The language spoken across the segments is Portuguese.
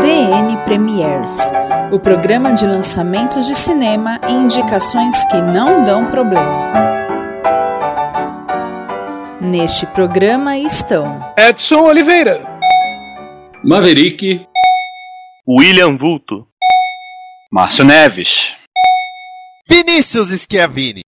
DN Premiers o programa de lançamentos de cinema e indicações que não dão problema. Neste programa estão Edson Oliveira, Maverick, William Vulto, Márcio Neves, Vinícius Schiavini.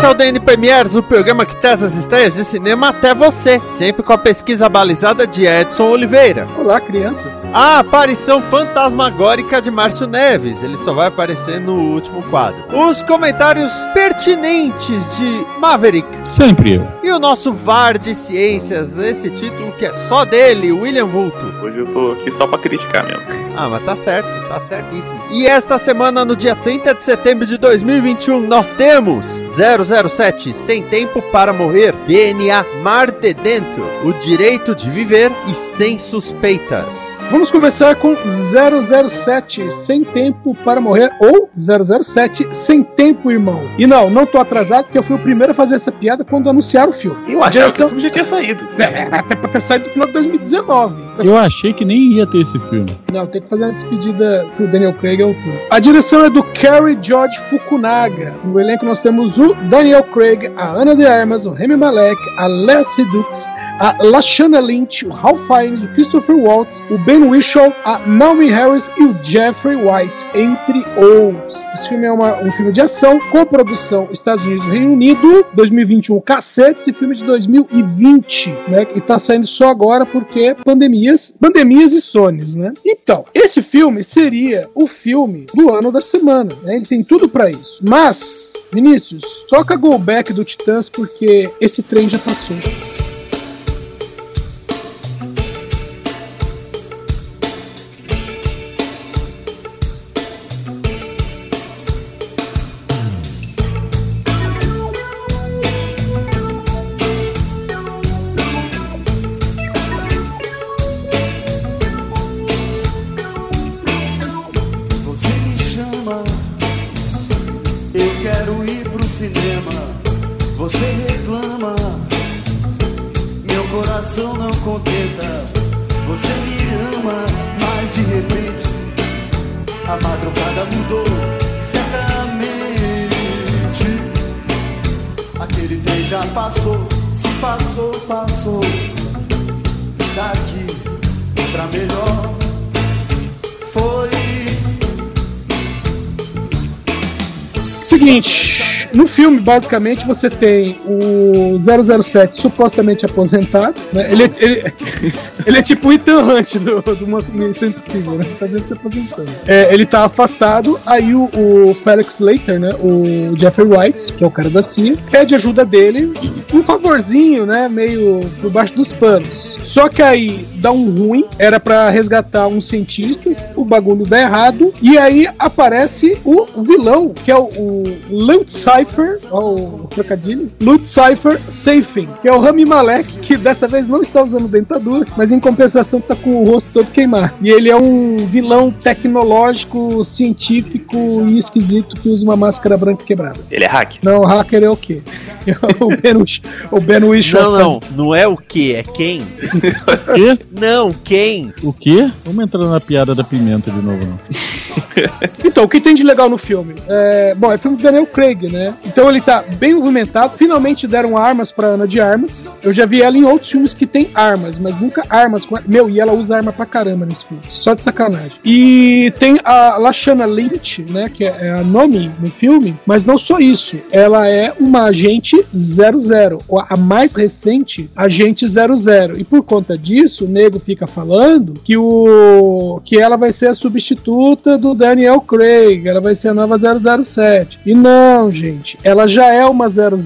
Esse é o DN Premiers, o programa que traz as estreias de cinema até você, sempre com a pesquisa balizada de Edson Oliveira. Olá, crianças. A aparição fantasmagórica de Márcio Neves, ele só vai aparecer no último quadro. Os comentários pertinentes de Maverick. Sempre eu. E o nosso VAR de Ciências, esse título que é só dele, William Vulto. Hoje eu tô aqui só pra criticar mesmo. Ah, mas tá certo, tá certíssimo. E esta semana, no dia 30 de setembro de 2021, nós temos 007 Sem Tempo para Morrer, DNA Mar de Dentro, O Direito de Viver e Sem Suspeitas. Vamos começar com 007 Sem Tempo para Morrer ou 007 Sem Tempo, irmão. E não, não tô atrasado porque eu fui o primeiro a fazer essa piada quando anunciaram o filme. Eu achava que o filme já tinha saído. É, até pra ter saído no final de 2019. Eu achei que nem ia ter esse filme. Não, tem que fazer uma despedida pro Daniel Craig todo. A direção é do Cary George Fukunaga. No elenco nós temos o Daniel Craig, a Ana de Armas, o Remy Malek, a Lea Sedux, a Lashana Lynch, o Ralph Fiennes, o Christopher Waltz, o Ben Whishaw, a Naomi Harris e o Jeffrey White, entre outros. Esse filme é uma, um filme de ação, com produção Estados Unidos e Reino Unido, 2021, cacete, esse filme é de 2020, né? E tá saindo só agora porque pandemia pandemias e sonhos, né? Então, esse filme seria o filme do ano da semana, né? Ele tem tudo para isso. Mas, Vinícius, toca Go Back do Titãs porque esse trem já passou. Seguinte, no filme, basicamente, você tem o 007 supostamente aposentado, né? Ele, é- ele, ele é tipo o Ethan Hunt do, do Missão Impossível, né? Tá sempre se aposentando. É, ele tá afastado, aí o, o Felix Leiter, né? O Jeffrey Wright, que é o cara da CIA, pede ajuda dele, um favorzinho, né? Meio por baixo dos panos. Só que aí dá um ruim, era pra resgatar uns cientistas, o bagulho dá errado, e aí aparece o vilão, que é o, o Lute Cypher, ó, o trocadilho, Lute Cypher Safin, que é o Rami Malek, que dessa vez não está usando dentadura, mas em compensação tá com o rosto todo queimado. E ele é um vilão tecnológico, científico e esquisito que usa uma máscara branca quebrada. Ele é hack. Não, o hacker é o quê? o Ben, Wish- o ben Whishaw Não, faz- não, não é o que, é quem. Quê? Não, quem? O quê? Vamos entrar na piada da pimenta de novo, não. Então, o que tem de legal no filme? É, bom, é filme do Daniel Craig, né? Então ele tá bem movimentado. Finalmente deram armas pra Ana de Armas. Eu já vi ela em outros filmes que tem armas, mas nunca armas com. Meu, e ela usa arma pra caramba nesse filme. Só de sacanagem. E tem a Lashana Lynch, né? Que é a nome no filme. Mas não só isso. Ela é uma agente 00. ou A mais recente agente 00. E por conta disso, o nego fica falando que o que ela vai ser a substituta do Daniel Craig, ela vai ser a nova 007. E não, gente. Ela já é uma 00,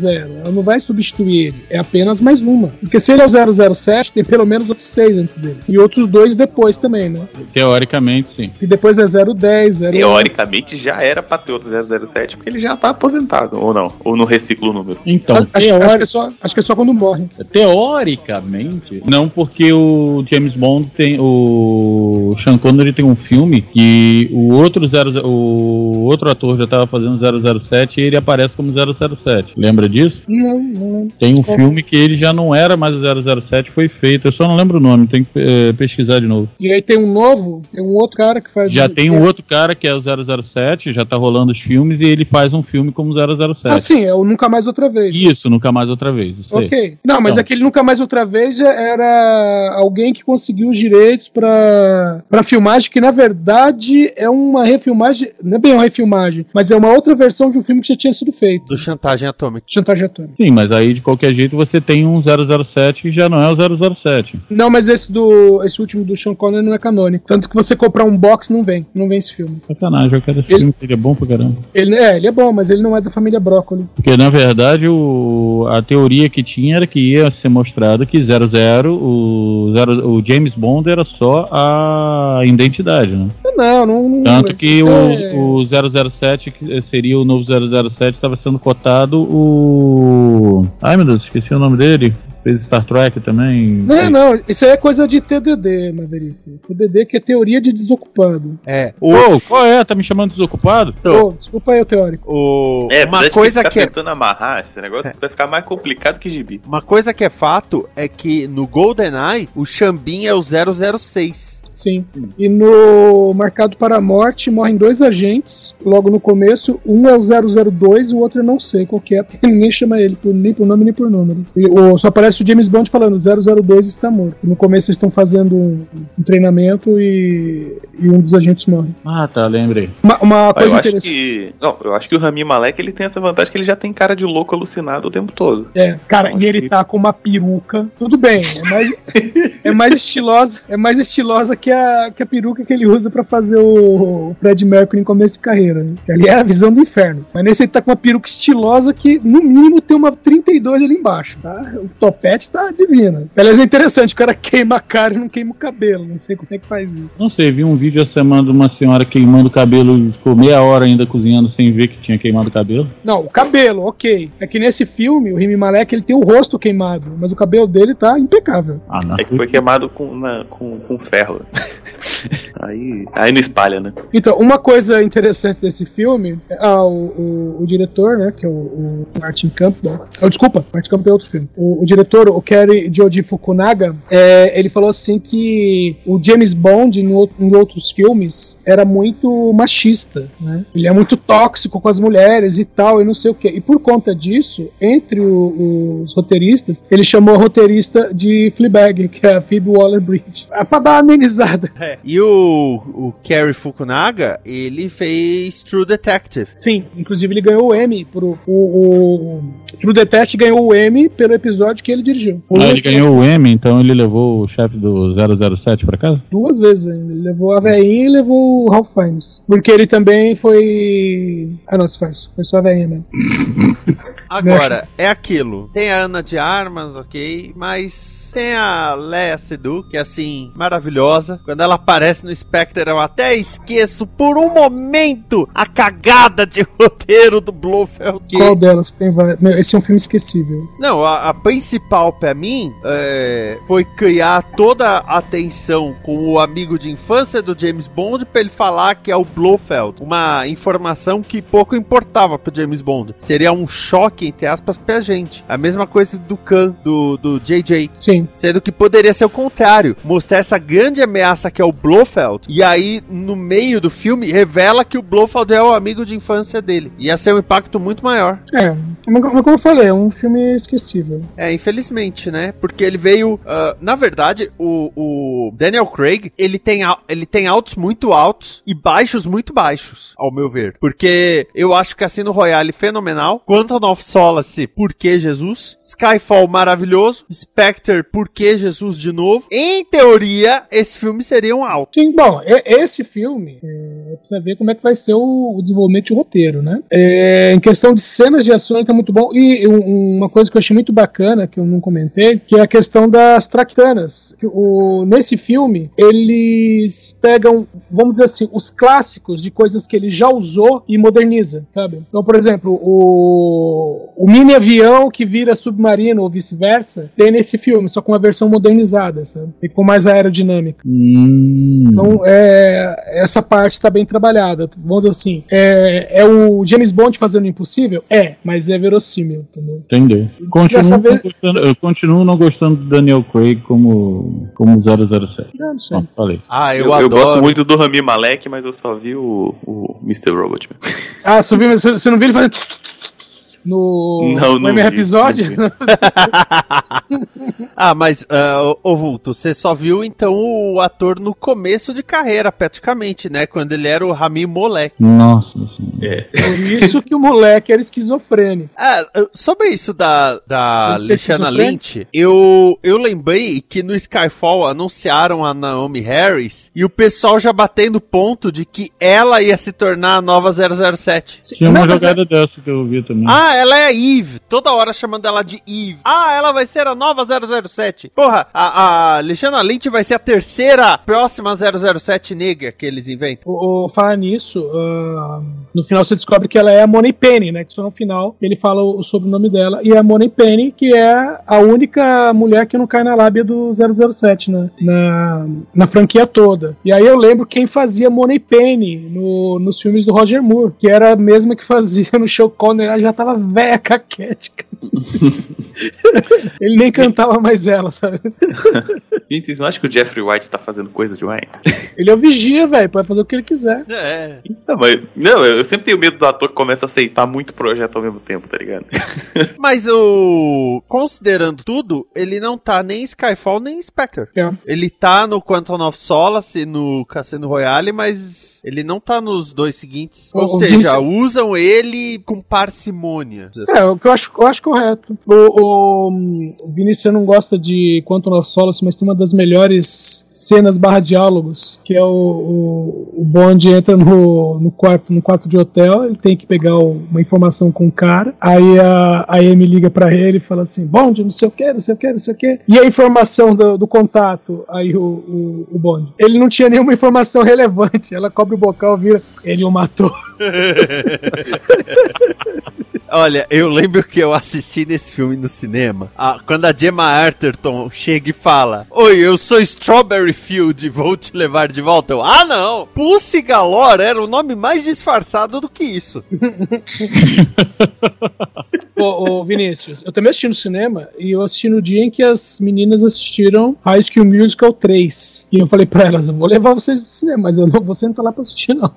ela não vai substituir ele, é apenas mais uma. Porque se ele é o 007, tem pelo menos outros seis antes dele. E outros dois depois também, né? Teoricamente, sim. E depois é 010, 0 Teoricamente já era pra ter outro 007, porque ele já tá aposentado, ou não? Ou no reciclo o número. Então, Acho, acho teori- que é só, acho que é só quando morre. teoricamente, não porque o James Bond tem. O Sean Connery tem um filme que o outro, 00, o outro ator já tava fazendo 007 e ele aparece como 007. Lembra disso? Não, não. Tem um Qual? filme que ele já não era mais o 007, foi feito. Eu só não lembro o nome, tem que eh, pesquisar de novo. E aí tem um novo, tem um outro cara que faz. Já tem um outro cara que é o 007, já tá rolando os filmes e ele faz um filme como 007. Ah, sim, é o Nunca Mais Outra Vez. Isso, nunca mais outra vez. Ok. Não, mas Então. aquele Nunca Mais Outra Vez era alguém que conseguiu os direitos pra, pra filmagem, que na verdade é uma refilmagem, não é bem uma refilmagem, mas é uma outra versão de um filme que já tinha sido feito. Do Chantagem Atômica. Chantagem Atômica. Sim, mas aí de qualquer jeito você tem um 007 que já não é o 007. Não, mas esse do esse último do Sean Connery não é canônico. Tanto que você comprar um box não vem, não vem esse filme. Sacanagem, eu quero esse Ele- filme, ele é bom pra caramba. Ele, é, ele é bom, mas ele não é da família Brócoli. Porque na verdade o, a teoria que tinha era que ia ser mostrado que 00, o, 0, o James Bond era só a identidade, né? Não, não. não Tanto que o, é- o 007, que seria o novo 007, estava sendo cotado o. Ai meu Deus, esqueci o nome dele. Fez Star Trek também. Não, não, isso aí é coisa de TDD, Maverick. TDD que é teoria de desocupado. É. O, qual é? Tá me chamando de desocupado? Ô, desculpa aí, o teórico. o, É, uma mas coisa ficar que é tentando amarrar esse negócio vai ficar mais complicado que gibi. Uma coisa que é fato é que no GoldenEye o Xambin é o 006. Sim. E no Marcado para a Morte morrem dois agentes logo no começo. Um é o 002 e o outro eu não sei qual que é, porque ninguém chama ele por, nem por nome nem por número. E, o, só aparece o James Bond falando: 002 está morto. No começo eles estão fazendo um, um treinamento e, e um dos agentes morre. Ah, tá, lembrei. Uma, uma Ah, eu coisa acho interessante. que. Não, eu acho que o Rami Malek ele tem essa vantagem que ele já tem cara de louco alucinado o tempo todo. É, cara, e ele tá com uma peruca. Tudo bem, é mais, é mais estilosa, é mais estilosa que a, que a peruca que ele usa pra fazer o, o Fred Mercury em começo de carreira. Né? Que ali é a visão do inferno. Mas nesse ele tá com uma peruca estilosa que, no mínimo, tem uma 32 ali embaixo, tá? O topete tá divino. Aliás, é interessante, o cara queima a cara e não queima o cabelo. Não sei como é que faz isso. Não sei, vi um vídeo essa semana de uma senhora queimando o cabelo e ficou meia hora ainda cozinhando sem ver que tinha queimado o cabelo. Não, o cabelo, ok. É que nesse filme, o Rimi Malek, ele tem o rosto queimado, mas o cabelo dele tá impecável. Ah, não. É que foi queimado com, na- com, com ferro. aí, aí não espalha, né? Então, uma coisa interessante desse filme, ah, o, o, o diretor, né, que é o, o Martin Campbell, oh, desculpa, Martin Campbell é outro filme. O, o diretor, o Kerry Joji Fukunaga, é, ele falou assim que o James Bond ou- em outros filmes era muito machista, né? Ele é muito tóxico com as mulheres e tal, e não sei o que. E por conta disso, entre o- os roteiristas, ele chamou a roteirista de Fleabag, que é a Phoebe Waller-Bridge, Ah, pra dar amenizada. E o, o Kerry Fukunaga, ele fez True Detective. Sim, inclusive ele ganhou o Emmy pro o, o True Detective ganhou o Emmy pelo episódio que ele dirigiu. O Ah, ele ganhou o M, então ele levou o chefe do 007 pra casa? duas vezes ainda. Ele levou a veinha e levou o Ralph Fiennes. Porque ele também foi Ah, não, desfaz. Foi só a veinha mesmo. Agora, é aquilo. Tem a Ana de Armas, ok, mas tem a Leia Sedu, que é assim, maravilhosa. Quando ela aparece no Spectre, eu até esqueço por um momento a cagada de roteiro do Blofeld. Que... Qual delas tem várias? Meu, esse é um filme esquecível. Não, a, a principal pra mim é, foi criar toda a atenção com o amigo de infância do James Bond pra ele falar que é o Blofeld. Uma informação que pouco importava pro James Bond. Seria um choque, entre aspas, pra gente. A mesma coisa do Khan, do, do JJ. Sim. Sendo que poderia ser o contrário. Mostrar essa grande ameaça que é o Blofeld. E aí, no meio do filme, revela que o Blofeld é o amigo de infância dele. Ia ser um impacto muito maior. É, mas como eu falei, é um filme esquecível. É, infelizmente, né? Porque ele veio. ah, na verdade, o, o Daniel Craig ele tem, ele tem altos muito altos e baixos muito baixos, ao meu ver. Porque eu acho Cassino Royale fenomenal. Quantum of Solace, por que Jesus? Skyfall maravilhoso. Spectre, por que Jesus de novo? Em teoria, esse filme seria um alto. Sim, bom, esse filme, é, Precisa ver como é que vai ser o, o desenvolvimento de roteiro, né? É, em questão de cenas de ação, ele tá muito bom. E um- uma coisa que eu achei muito bacana, que eu não comentei, que é a questão das tractanas. O, nesse filme, eles pegam, vamos dizer assim, os clássicos de coisas que ele já usou e moderniza, sabe? Então, por exemplo, o, o mini avião que vira submarino ou vice-versa, tem nesse filme, só com uma versão modernizada, sabe? E com mais aerodinâmica. Hum. Então, é, essa parte tá bem trabalhada. Vamos dizer assim, é, é o James Bond fazendo o impossível? É, mas é verossímil, entendeu? Quer Continuo saber- não gostando- eu continuo não gostando do Daniel Craig como, como 007. Não, não sei. Bom, falei. Ah, eu, Eu, eu gosto muito do Rami Malek, mas eu só vi o, o Mr. Robot. Ah, subiu, mas você você não viu ele fazendo no, Não, no não primeiro vi, episódio? ah, mas, ah, ô, Vulto, você só viu então o ator no começo de carreira, praticamente, né? Quando ele era o Rami Molek. Nossa senhora. É. Por isso que o moleque era esquizofrênico. Ah, sobre isso da, da esquizofrênico? Lynch, eu, eu lembrei que no Skyfall anunciaram a Naomi Harris e o pessoal já batendo ponto de que ela ia se tornar a nova 007. Tinha uma jogada dessa que eu vi também. Ah, ela é a Eve. Toda hora chamando ela de Eve. Ah, ela vai ser a nova 007. Porra, a, a Luciana Lynch vai ser a terceira próxima 007 negra que eles inventam. O, o- falar nisso, ah, no final você descobre que ela é a Money Penny, né? Que só no final ele fala o, o sobrenome dela. E é a Money Penny, que é a única mulher que não cai na lábia do 007, né? Na, na franquia toda. E aí eu lembro quem fazia Money Penny no, nos filmes do Roger Moore, que era a mesma que fazia no Show Connery. Ela já tava velha, caquética. ele nem cantava mais ela, sabe? Gente, vocês não acham que o Jeffrey White tá fazendo coisa demais? Ele é o vigia, velho. Pode fazer o que ele quiser. É. Não, mas, não, eu sempre tenho medo do ator que começa a aceitar muito projeto ao mesmo tempo, tá ligado? Mas o. Considerando tudo, ele não tá nem em Skyfall nem em Spectre. É. Ele tá no Quantum of Solace, no Cassino Royale, mas ele não tá nos dois seguintes. Ou O- seja, usam ele com parcimônia. É, o que eu acho, eu acho correto. O, o, o Vinícius não gosta de Quantum of Solace, mas tem uma das melhores cenas barra diálogos, que é o, o, o Bond entra no, no, quarto, no quarto de hotel, ele tem que pegar o- uma informação com o cara, aí a, a Amy liga pra ele e fala assim, Bond, não sei o que, não sei o que, não sei o que, e a informação do, do contato, aí o, o, o Bond. Ele não tinha nenhuma informação relevante, ela cobre o bocal, vira, ele o matou. Olha, eu lembro que eu assisti nesse filme no cinema. ah, quando a Gemma Arterton chega e fala: Oi, eu sou Strawberry Field, vou te levar de volta. Eu, ah, não! Pussy Galore era o nome mais disfarçado do que isso. Ô, ô, Vinícius, eu também assisti no cinema e eu assisti no dia em que as meninas assistiram High School Musical 3. E eu falei pra elas, eu vou levar vocês no cinema, mas eu não vou sentar lá pra assistir, não.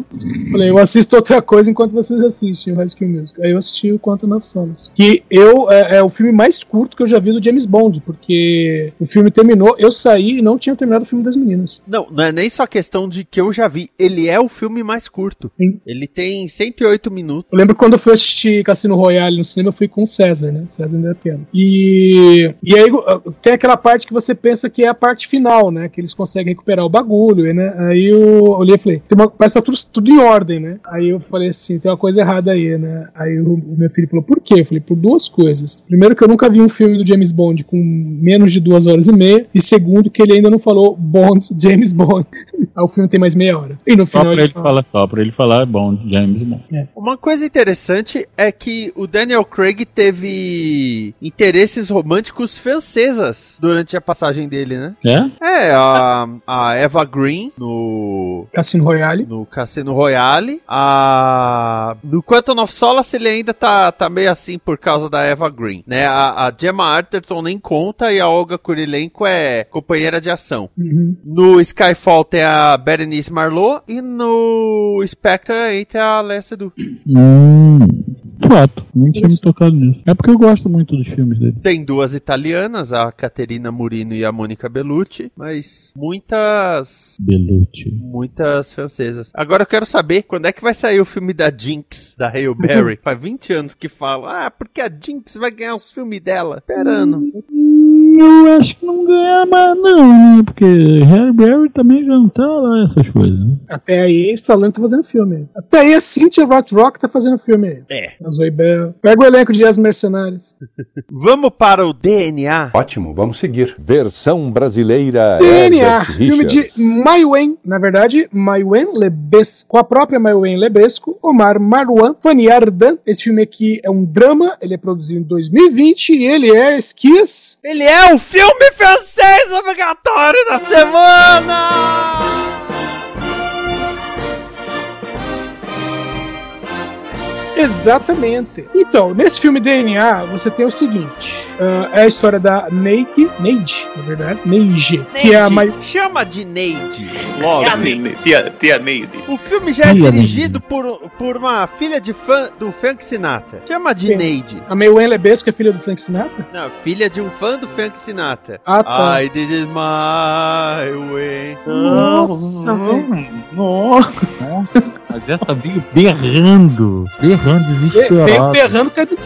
falei, eu assisto outra coisa enquanto vocês assistem o High School Musical. Aí eu assisti o Quantum of Solace. Que eu, é, é o filme mais curto que eu já vi do James Bond, porque o filme terminou, eu saí e não tinha terminado o filme das meninas. Não, não é nem só questão de que eu já vi. Ele é o filme mais curto. Sim. Ele tem 108 minutos. Eu lembro quando eu fui assistir Cassino Royale no cinema, eu fui com o César, né? César ainda era pequeno. E, e aí uh, tem aquela parte que você pensa que é a parte final, né? Que eles conseguem recuperar o bagulho, né? Aí eu olhei e falei, tem uma, parece que tá tudo, tudo em ordem, né? Aí eu falei assim, tem uma coisa errada aí, né? Aí o, o meu filho falou, por quê? Eu falei, por duas coisas. Primeiro que eu nunca vi um filme do James Bond com menos de duas horas e meia. E segundo que ele ainda não falou Bond, James Bond. aí o filme tem mais meia hora. E no Só final pra ele falar, só pra ele falar, é bom, James bom. Uma coisa interessante é que o Daniel Craig teve interesses românticos francesas durante a passagem dele, né? É? É, a, a Eva Green no Cassino Royale. no Cassino Royale. A... No Quantum of Solace ele ainda tá, tá meio assim por causa da Eva Green, né? A, a Gemma Arterton nem conta e a Olga Kurilenko é companheira de ação. Uhum. No Skyfall tem a Berenice Marlowe e no Spectre entra a Léa Seydoux. Hum. Fato, nem tinha me tocado nisso. É porque eu gosto muito dos filmes dele. Tem duas italianas, a Caterina Murino e a Mônica Bellucci, mas muitas Belucci. muitas francesas. Agora eu quero saber quando é que vai sair o filme da Jinx, da Hale Berry. Faz 20 anos que fala, ah, porque a Jinx vai ganhar os filmes dela. Esperando. Eu acho que não ganha mais não, né? Porque Harry Berry também já não tá lá essas coisas. Né? Até aí, Stallone tá fazendo filme. Até aí, a Cynthia Rothrock tá fazendo filme. É. Zoe Bell. Pega o elenco de As Mercenários. Vamos para o DNA. Ótimo, vamos seguir. Versão brasileira DNA, filme de Richards. Maïwen, na verdade, Maïwen Lebesco, com a própria Maïwen Omar Marouan, Fanny Ardant. Esse filme aqui é um drama, ele é produzido em 2020 e ele é esquias. Ele é o filme francês obrigatório da semana! Exatamente. Então, nesse filme DNA, você tem o seguinte: ah, é a história da Neide, Neide, na verdade, Neige, que é a Neide, Mai... Chama de Neide. Logo. Tia Neide. Tia, tia Neide. O filme já é Tia dirigido por, por uma filha de fã do Frank Sinatra. Chama de Sim. Neide. A Maïwen Lebesco, que é filha do Frank Sinatra. Não, filha de um fã do Frank Sinatra. Ah, tá. I did it my way. Nossa, velho. Nossa, mas essa veio berrando. Berrando, Veio desesperado. berrando caiu do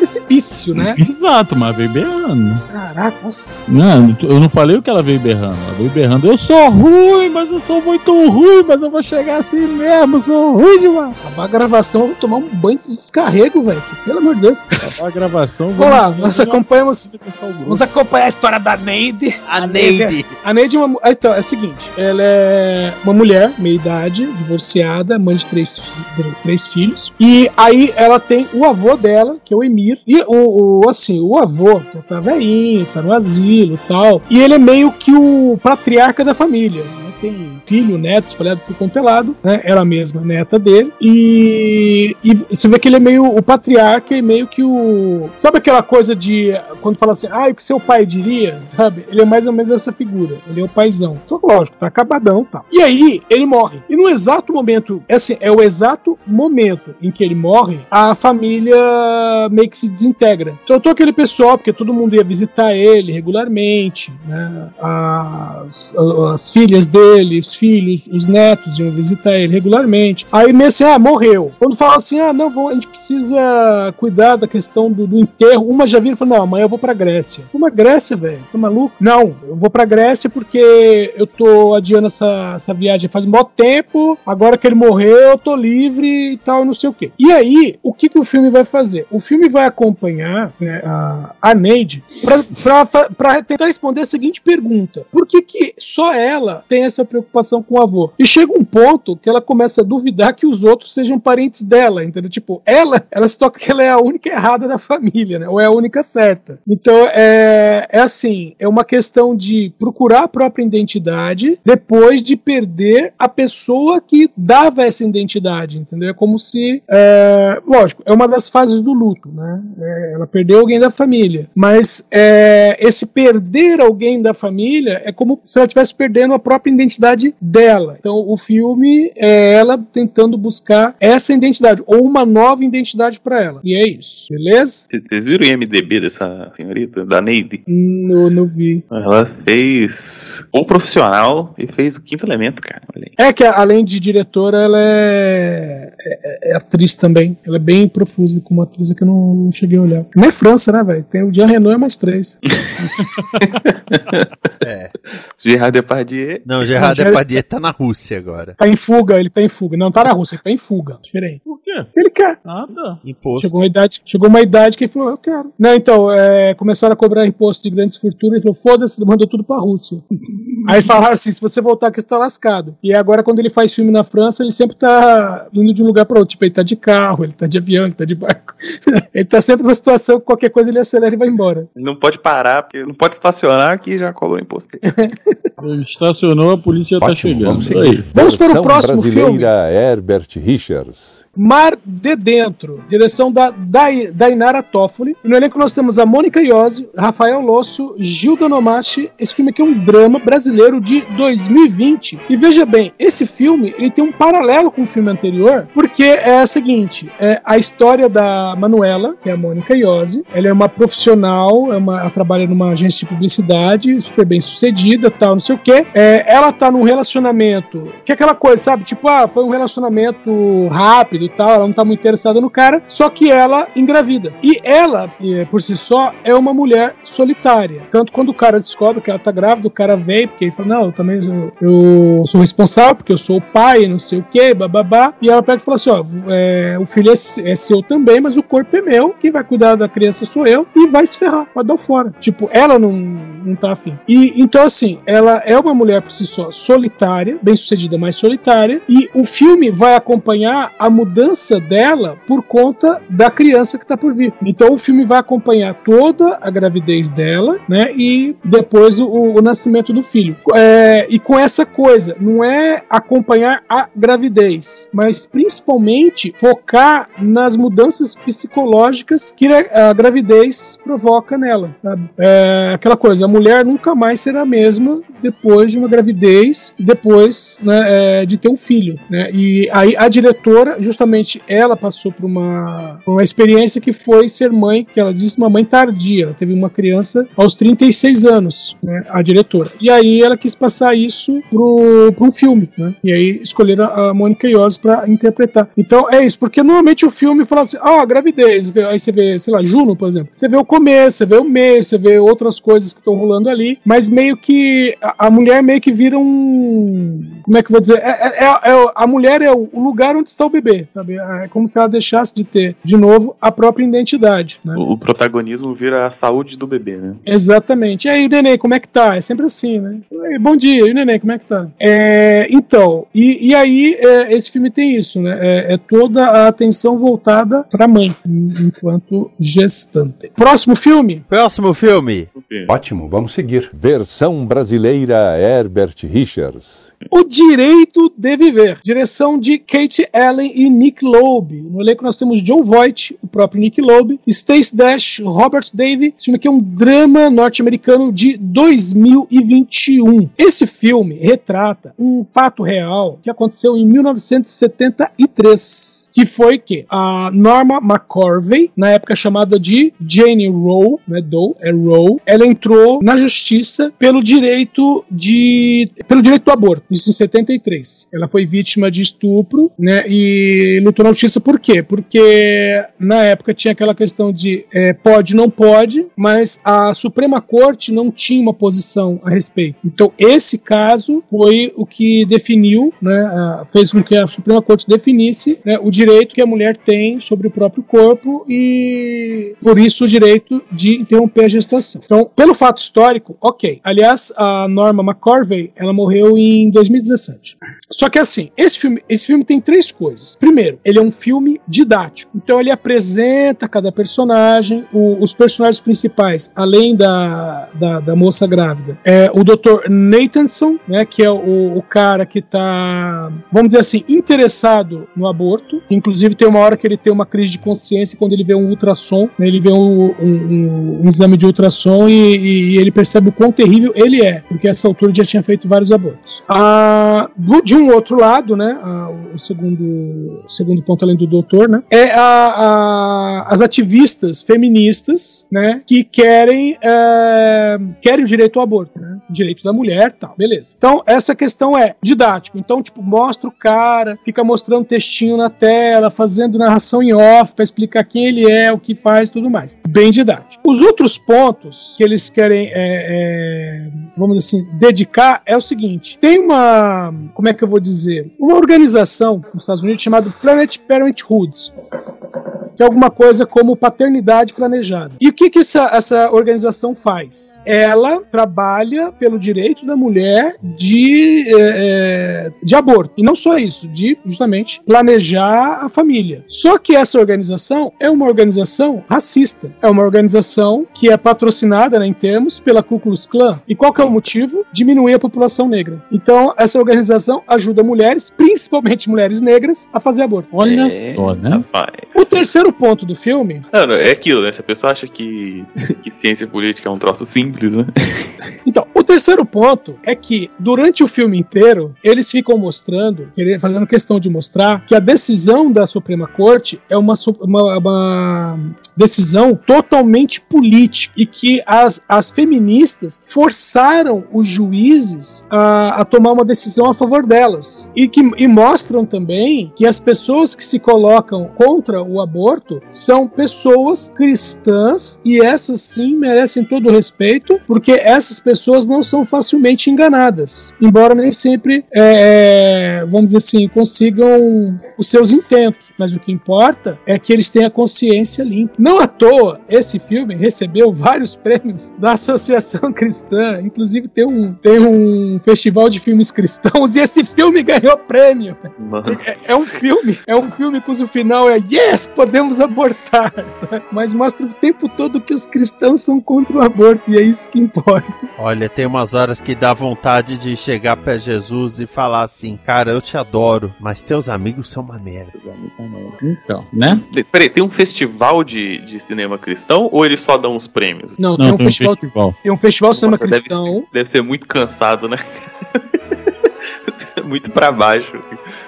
precipício, né? Exato, mas veio berrando. Caraca, nossa. Não, eu não falei o que ela veio berrando. Ela veio berrando. Eu sou ruim, mas eu sou muito ruim, mas eu vou chegar assim mesmo. Eu sou ruim demais. Acabar a gravação, eu vou tomar um banho de descarrego, velho. Pelo amor de Deus. Acabar a gravação. Vamos lá, nós acompanhamos. Vamos acompanhar a história da Neide. A Neide. A Neide é uma. ah, Então, é o seguinte: ela é uma mulher, meia idade, divorciada, mãe de três, fi- três filhos. E aí ela tem o avô dela, que é o E o, o- assim, o avô já tá velhinho, tá no asilo e tal. E ele é meio que o patriarca da família. né? Tem filho, neto, espalhado por quanto é lado, né? Ela mesma, neta dele. E, e você vê que ele é meio o patriarca e meio que o. Sabe aquela coisa de. Quando fala assim, ah, o que seu pai diria? Sabe? Ele é mais ou menos essa figura. Ele é o paizão. Então, lógico, tá acabadão tal. E aí, ele morre. E no exato momento, é assim, é o exato momento em que ele morre, a família meio que se desintegra. Então, aquele pessoal, porque todo mundo ia visitar ele regularmente, né? As, as filhas dele, os filhos, os netos iam visitar ele regularmente. Aí meio assim, ah, morreu. Quando fala assim, ah, não, a gente precisa cuidar da questão do, do enterro, uma já vira e fala, não, amanhã eu vou pra Grécia. Uma Grécia, velho? Tá maluco? Não, eu vou pra Grécia porque eu tô adiando essa, essa viagem faz um bom tempo, agora que ele morreu, eu tô livre e tal, não sei o quê. E aí, o que, que o filme vai fazer? O filme vai acompanhar né, a, a Neide pra, pra, pra, pra tentar responder a seguinte pergunta: Por que, que só ela tem essa preocupação com o avô? E chega um ponto que ela começa a duvidar que os outros sejam parentes dela, entendeu? Tipo, ela, ela se toca que ela é a única errada da família, né? Ou é a única certa. Então, é, é assim, é uma questão de procurar a própria identidade depois de perder a pessoa que dava essa identidade, entendeu? É como se, é, lógico, é uma das fases do luto, né? É, ela perdeu alguém da família, mas é, esse perder alguém da família é como se ela estivesse perdendo a própria identidade dela. Então, o filme é ela tentando buscar essa identidade ou uma nova identidade para ela. E é isso, beleza? Vocês viram o IMDB dessa senhorita, da Neide? Não, não vi. Ela fez o profissional e fez o quinto elemento, cara. É que além de diretora, ela é, é- é atriz também. Ela é bem profusa como atriz, é que eu não, não cheguei a olhar. Não é França, né, velho? Tem o Jean Renault e mais três. É. Gerard Depardieu. Não, Gerard Gerard- Depardieu tá na Rússia agora. Tá em fuga, ele tá em fuga. Não tá na Rússia, ele tá em fuga. Diferente. Por quê? Ele quer. Ah, tá. Imposto. Chegou uma idade, chegou uma idade que ele falou, eu quero. Não, então, é, começaram a cobrar imposto de grandes fortunas, ele falou, foda-se, mandou tudo pra Rússia. Aí falaram assim, se você voltar aqui, você tá lascado. E agora, quando ele faz filme na França, ele sempre tá indo de um lugar pra outro. Tipo, ele tá de carro, ele tá de avião, ele tá de barco. ele tá sempre numa situação que qualquer coisa ele acelera e vai embora. Não pode parar, porque não pode estacionar que já cobra o imposto. Ele estacionou, a polícia tá Ótimo, chegando. vamos seguir. Vamos para o próximo brasileira Herbert Richards. Mar de Dentro, direção da Dai- Dainara Toffoli. E no elenco nós temos a Mônica Iose, Rafael Losso, Gil Donomachi. Esse filme aqui é um drama brasileiro de 2020. E veja bem, esse filme ele tem um paralelo com o filme anterior, porque é o seguinte: é a história da Manuela, que é a Mônica Iose. Ela é uma profissional, é uma, ela trabalha numa agência de publicidade, super bem sucedida, tal, não sei o quê. É, ela tá num relacionamento que é aquela coisa, sabe? Tipo, ah, foi um relacionamento rápido tal, ela não tá muito interessada no cara, só que ela engravida. E ela, por si só, é uma mulher solitária. Tanto quando o cara descobre que ela tá grávida, o cara vem, porque ele fala, não, eu também sou, eu sou responsável, porque eu sou o pai, não sei o que, bababá. E ela pega e fala assim, ó, é, o filho é, é seu também, mas o corpo é meu, quem vai cuidar da criança sou eu, e vai se ferrar, pode dar fora. Tipo, ela não, não tá afim. E então, assim, ela é uma mulher por si só solitária, bem sucedida, mas solitária, e o filme vai acompanhar a mudança dela por conta da criança que tá por vir. Então o filme vai acompanhar toda a gravidez dela, né? E depois o, o nascimento do filho. É, e com essa coisa, não é acompanhar a gravidez, mas principalmente focar nas mudanças psicológicas que a gravidez provoca nela. É, aquela coisa, mulher nunca mais será a mesma depois de uma gravidez depois né, é, de ter um filho. Né? E aí a diretora, justamente ela passou por uma, uma experiência que foi ser mãe, que ela disse uma mãe tardia. Ela teve uma criança aos 36 anos, né, a diretora. E aí ela quis passar isso para um filme. Né? E aí escolheram a Mônica Iose para interpretar. Então é isso, porque normalmente o filme fala assim: ah, gravidez. Aí você vê, sei lá, Juno, por exemplo. Você vê o começo, você vê o meio, você vê outras coisas que estão rolando ali, mas meio que a, a mulher meio que vira um. Como é que eu vou dizer? É, é, é, a mulher é o lugar onde está o bebê, sabe? É como se ela deixasse de ter, de novo, a própria identidade. Né? O, o protagonismo vira a saúde do bebê, né? Exatamente. E aí, neném, como é que tá? É sempre assim, né? Bom dia, e o neném, como é que tá? É, então, e, e aí é, esse filme tem isso, né? É, é toda a atenção voltada para a mãe, enquanto gestante. Próximo filme? Próximo filme. Ótimo, vamos seguir. Versão brasileira Herbert Richards. O Direito de Viver. Direção de Kate Allen e Nick Loeb. No elenco nós temos John Voight, o próprio Nick Loeb, Stace Dash, Robert Davey. Esse filme aqui é um drama norte-americano de 2021. Esse filme retrata um fato real que aconteceu em 1973, que foi que a Norma McCorvey, na época chamada de Jane Roe, né, Doe, é Roe, ela entrou na justiça pelo direito de pelo direito do aborto, isso em 73. Ela foi vítima de estupro, né, e lutou na justiça por quê? Porque na época tinha aquela questão de é, pode, não pode, mas a Suprema Corte não tinha uma posição a respeito. Então esse caso foi o que definiu, né, fez com que a Suprema Corte definisse né, o direito que a mulher tem sobre o próprio corpo e por isso o direito de interromper a gestação. Então, pelo fato histórico, ok. Aliás, a Norma McCorvey, ela morreu em 2017. Só que assim, esse filme, esse filme tem três coisas. Primeiro, ele é um filme didático. Então ele apresenta cada personagem, o, os personagens principais, além da, da, da, moça grávida, é o Dr. Nathanson, né, que é o, o cara que tá, vamos dizer assim, interessado no aborto. Inclusive tem uma hora que ele tem uma crise de consciência quando ele vê um ultrassom, né, ele vê um, um, um exame de ultrassom e, e, ele percebe o quão terrível ele é, porque a essa altura já tinha feito vários abortos. Ah, de um outro lado, né, o segundo, segundo ponto além do doutor, né, é a, a, as ativistas feministas, né, que querem é, querem o direito ao aborto, né, direito da mulher, tal, beleza. Então essa questão é didático. Então tipo mostra o cara, fica mostrando textinho na tela, fazendo narração em off para explicar quem ele é, o que faz, tudo mais. Bem didático. Os outros pontos que eles querem, é, é, vamos assim, dedicar é o seguinte: tem uma, como é que eu vou dizer, uma organização nos Estados Unidos chamada Planet Parenthood que é alguma coisa como paternidade planejada. E o que, que essa, essa organização faz? Ela trabalha pelo direito da mulher de, é, de aborto. E não só isso, de justamente planejar a família. Só que essa organização é uma organização racista. É uma organização que é patrocinada né, em termos pela Ku Klux Klan. E qual que é o motivo? Diminuir a população negra. Então, essa organização ajuda mulheres, principalmente mulheres negras, a fazer aborto. Olha é. só, né? O terceiro terceiro ponto do filme. Não, é aquilo, né? Se a pessoa acha que, que ciência política é um troço simples, né? Então, o terceiro ponto é que durante o filme inteiro eles ficam mostrando, fazendo questão de mostrar que a decisão da Suprema Corte é uma, uma- uma decisão totalmente política e que as, as feministas forçaram os juízes a, a tomar uma decisão a favor delas e que e mostram também que as pessoas que se colocam contra o aborto são pessoas cristãs e essas sim merecem todo o respeito porque essas pessoas não são facilmente enganadas, embora nem sempre, é, vamos dizer assim, consigam os seus intentos. Mas o que importa é que eles tenham a consciência limpa. Não à toa, esse filme recebeu vários prêmios da Associação Cristã, inclusive tem um, tem um festival de filmes cristãos e esse filme ganhou prêmio. É, é um filme, é um filme cujo final é yes, podemos abortar, sabe? mas mostra o tempo todo que os cristãos são contra o aborto e é isso que importa. Olha, tem umas horas que dá vontade de chegar pra Jesus e falar assim: Cara, eu te adoro, mas teus amigos são uma merda. Então, né? De- Peraí, tem um festival de, de cinema cristão ou eles só dão os prêmios? Não, Não, tem um tem um festival, festival. tem um festival cinema Nossa, deve cristão. ser- Deve ser muito cansado, né? muito pra baixo.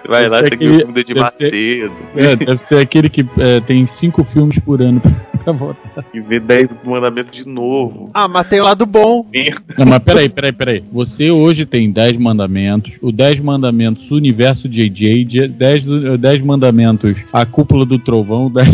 Vai Deve lá, você aquele- o de deve ser- Macedo É, deve ser aquele que é, tem cinco filmes por ano pra votar. e ver 10 mandamentos de novo. Ah, mas tem o lado bom. Não, mas peraí, peraí, peraí. Você hoje tem 10 mandamentos, o 10 mandamentos Universo JJ, 10, do- 10 mandamentos A Cúpula do Trovão, 10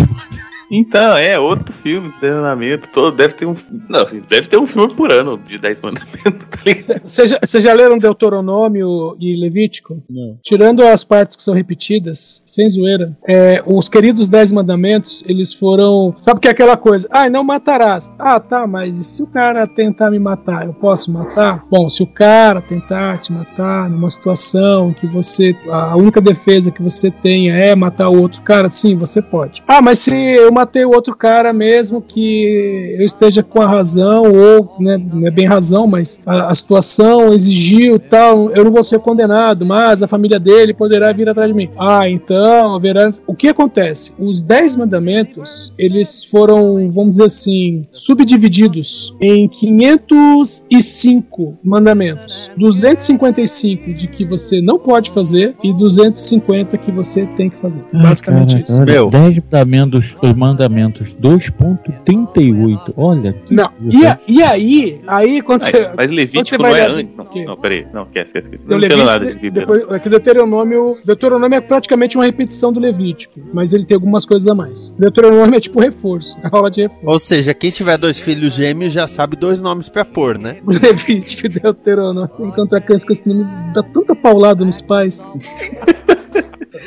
Então, é outro filme de treinamento. Todo, deve ter um. Não, deve ter um filme por ano de 10 mandamentos, tá ligado? Vocês já, já leram Deuteronômio e Levítico? Não. Tirando as partes que são repetidas, sem zoeira, é, os queridos Dez Mandamentos, eles foram. Sabe que é aquela coisa? Ah, não matarás. Ah, tá, mas e se o cara tentar me matar, eu posso matar? Bom, se o cara tentar te matar numa situação que você. A única defesa que você tenha é matar o outro cara, sim, você pode. Ah, mas se eu matei o outro cara mesmo que eu esteja com a razão, ou né, não é bem razão, mas a, a situação exigiu tal, eu não vou ser condenado, mas a família dele poderá vir atrás de mim. Ah, então haverá. O que acontece? Os dez mandamentos eles foram, vamos dizer assim, subdivididos em 505 mandamentos. 255 de que você não pode fazer e 250 que você tem que fazer. Basicamente isso. Meu. 10 mandamentos, os mandamentos 2.38. Olha. que Não, e, a- e aí, aí quando Mas, você. mas Levítico você não vai é antes. Não, não, peraí. Não, esquece, esquece. o Não entendo nada de vida. depois, é que o Deuteronômio, Deuteronômio é praticamente uma repetição do Levítico, mas ele tem algumas coisas a mais. Deuteronômio é tipo reforço, é aula de reforço. Ou seja, quem tiver dois filhos gêmeos já sabe dois nomes pra pôr, né? Levítico e Deuteronômio. Enquanto a criança com esse nome dá tanta paulada nos pais.